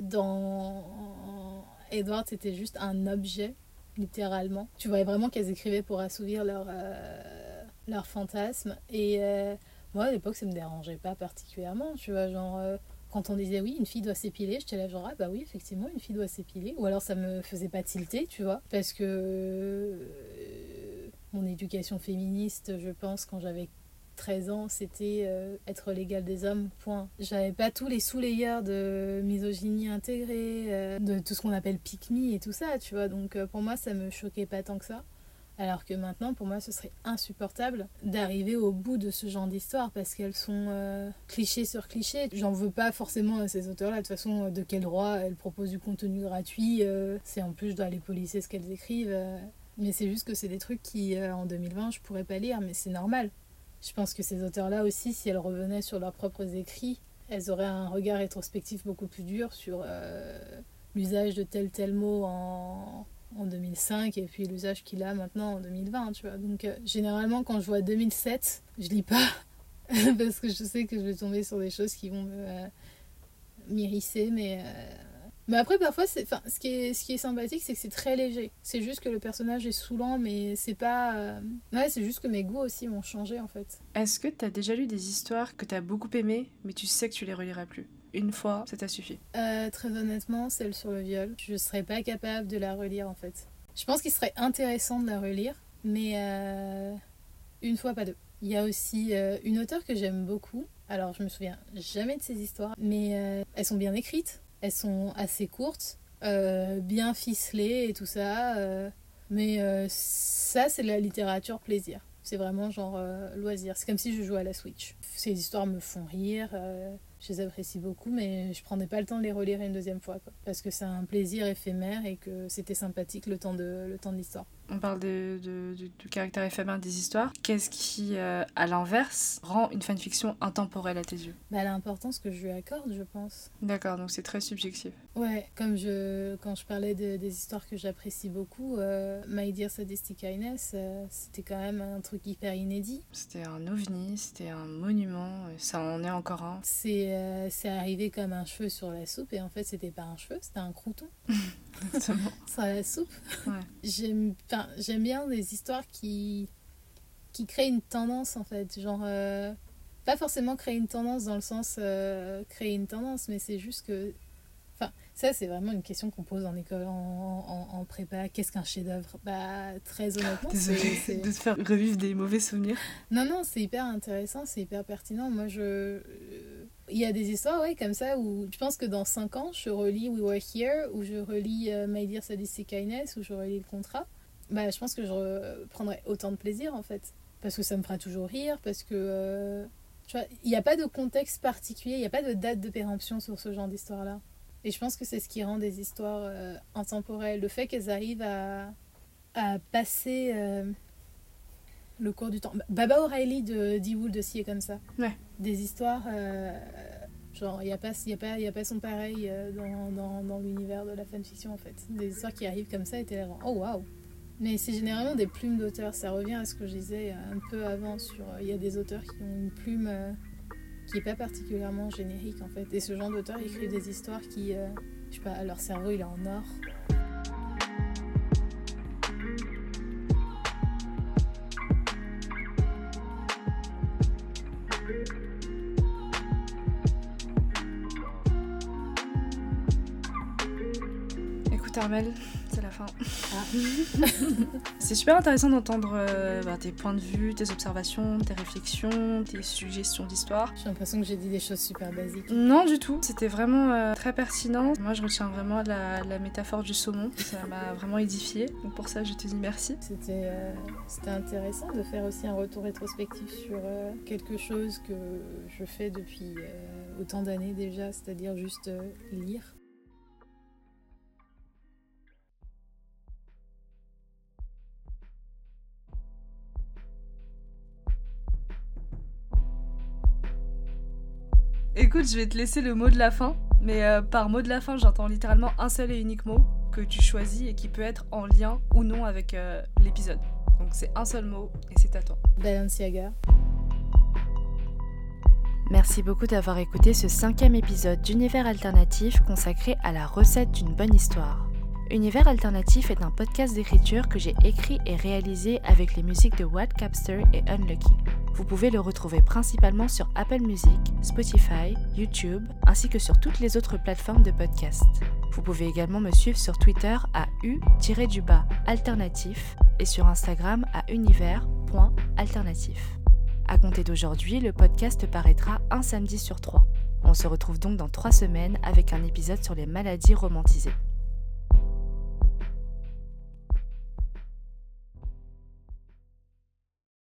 dans Edward, c'était juste un objet, littéralement. Tu voyais vraiment qu'elles écrivaient pour assouvir leur, leur fantasme. Et moi, à l'époque, ça me dérangeait pas particulièrement, tu vois, genre quand on disait oui, une fille doit s'épiler, j'étais là genre ah bah oui, effectivement, une fille doit s'épiler. Ou alors ça me faisait pas tilter, tu vois, parce que euh, mon éducation féministe, je pense, quand j'avais 13 ans, c'était euh, être l'égal des hommes, point. J'avais pas tous les sous-layers de misogynie intégrée, euh, de tout ce qu'on appelle pick me et tout ça, tu vois. Donc pour moi, ça me choquait pas tant que ça. Alors que maintenant, pour moi, ce serait insupportable d'arriver au bout de ce genre d'histoire parce qu'elles sont euh, clichés sur clichés. J'en veux pas forcément à ces auteurs-là. De toute façon, de quel droit elles proposent du contenu gratuit euh, C'est en plus, je dois aller policer ce qu'elles écrivent. Euh. mais c'est juste que c'est des trucs qui, en 2020, je pourrais pas lire, mais c'est normal. Je pense que ces auteurs-là aussi, si elles revenaient sur leurs propres écrits, elles auraient un regard rétrospectif beaucoup plus dur sur l'usage de tel tel mot en en 2005 et puis l'usage qu'il a maintenant en 2020, tu vois. Donc euh, généralement quand je vois 2007, je lis pas [LAUGHS] parce que je sais que je vais tomber sur des choses qui vont me euh, mais euh, mais après parfois c'est enfin ce qui est ce qui est sympathique c'est que c'est très léger. C'est juste que le personnage est saoulant mais c'est pas ouais, c'est juste que mes goûts aussi vont changer en fait. Est-ce que tu as déjà lu des histoires que tu as beaucoup aimées mais tu sais que tu les reliras plus? Une fois, ça t'a suffi? Euh, Très honnêtement, celle sur le viol, je serais pas capable de la relire en fait. Je pense qu'il serait intéressant de la relire, mais euh, une fois, pas deux. Il y a aussi euh, une auteure que j'aime beaucoup. Alors, je me souviens jamais de ces histoires, mais elles sont bien écrites, elles sont assez courtes, bien ficelées et tout ça. mais ça, c'est de la littérature plaisir. C'est vraiment genre loisir. C'est comme si je jouais à la Switch. Ces histoires me font rire je les apprécie beaucoup, mais je prenais pas le temps de les relire une deuxième fois, parce que c'est un plaisir éphémère et que c'était sympathique le temps de le temps de l'histoire on parle de, du, caractère éphémère des histoires. Qu'est-ce qui, euh, à l'inverse, rend une fanfiction intemporelle à tes yeux? Bah, L'importance que je lui accorde, je pense. D'accord, donc c'est très subjectif. Ouais, comme je, quand je parlais de, des histoires que j'apprécie beaucoup, euh, My Dear Sadistic Highness, euh, c'était quand même un truc hyper inédit. C'était un ovni, c'était un monument, ça en est encore un. C'est arrivé comme un cheveu sur la soupe, et en fait, c'était pas un cheveu, c'était un crouton. [LAUGHS] sur la soupe. J'aime bien des histoires qui, qui créent une tendance en fait. Genre, euh, pas forcément créer une tendance dans le sens euh, créer une tendance, mais c'est juste que. Enfin, ça, c'est vraiment une question qu'on pose en école, en, en, prépa. Qu'est-ce qu'un chef-d'œuvre? Bah, très honnêtement. Désolée de te faire revivre des mauvais souvenirs. Non, non, c'est hyper intéressant, c'est hyper pertinent. Moi, je il y a des histoires, ouais, comme ça, où je pense que dans 5 ans, je relis We Were Here, ou je relis uh, My Dear Sadistic Kindness, ou je relis le contrat. Bah, je pense que je prendrai autant de plaisir, en fait. Parce que ça me fera toujours rire, parce que. Euh, tu vois, il n'y a pas de contexte particulier, il n'y a pas de date de péremption sur ce genre d'histoire-là. Et je pense que c'est ce qui rend des histoires euh, intemporelles. Le fait qu'elles arrivent à, à passer le cours du temps. Baba O'Reilly de D. aussi est comme ça. Ouais. Des histoires, euh, genre, il n'y a, pas, y a, pas, y a pas son pareil euh, dans, dans, dans l'univers de la fanfiction en fait. Des histoires qui arrivent comme ça et t'es là, oh waouh! Mais c'est généralement des plumes d'auteurs. Ça revient à ce que je disais un peu avant sur. Euh, il y a des auteurs qui ont une plume qui n'est pas particulièrement générique en fait. Et ce genre d'auteurs écrivent des histoires qui. je sais pas, leur cerveau il est en or. Armel, c'est la fin. Ah. [LAUGHS] c'est super intéressant d'entendre euh, bah, tes points de vue, tes observations, tes réflexions, tes suggestions d'histoire. J'ai l'impression que j'ai dit des choses super basiques. Non, du tout. C'était vraiment euh, très pertinent. Moi, je retiens vraiment la, métaphore du saumon. Ça m'a [LAUGHS] vraiment édifié. Donc pour ça, je te dis merci. C'était euh, intéressant de faire aussi un retour rétrospectif sur quelque chose que je fais depuis autant d'années déjà, c'est-à-dire juste lire. Écoute, je vais te laisser le mot de la fin. Mais euh, par mot de la fin, j'entends littéralement un seul et unique mot que tu choisis et qui peut être en lien ou non avec euh, l'épisode. Donc c'est un seul mot et c'est à toi. Balenciaga. Merci beaucoup d'avoir écouté ce cinquième épisode d'Univers Alternatif consacré à la recette d'une bonne histoire. Univers Alternatif est un podcast d'écriture que j'ai écrit et réalisé avec les musiques de What Capster et Unlucky. Vous pouvez le retrouver principalement sur Apple Music, Spotify, YouTube, ainsi que sur toutes les autres plateformes de podcast. Vous pouvez également me suivre sur Twitter à u-du-bas alternatif et sur Instagram à univers.alternatif. À compter d'aujourd'hui, le podcast paraîtra un samedi sur trois. On se retrouve donc dans trois semaines avec un épisode sur les maladies romantisées.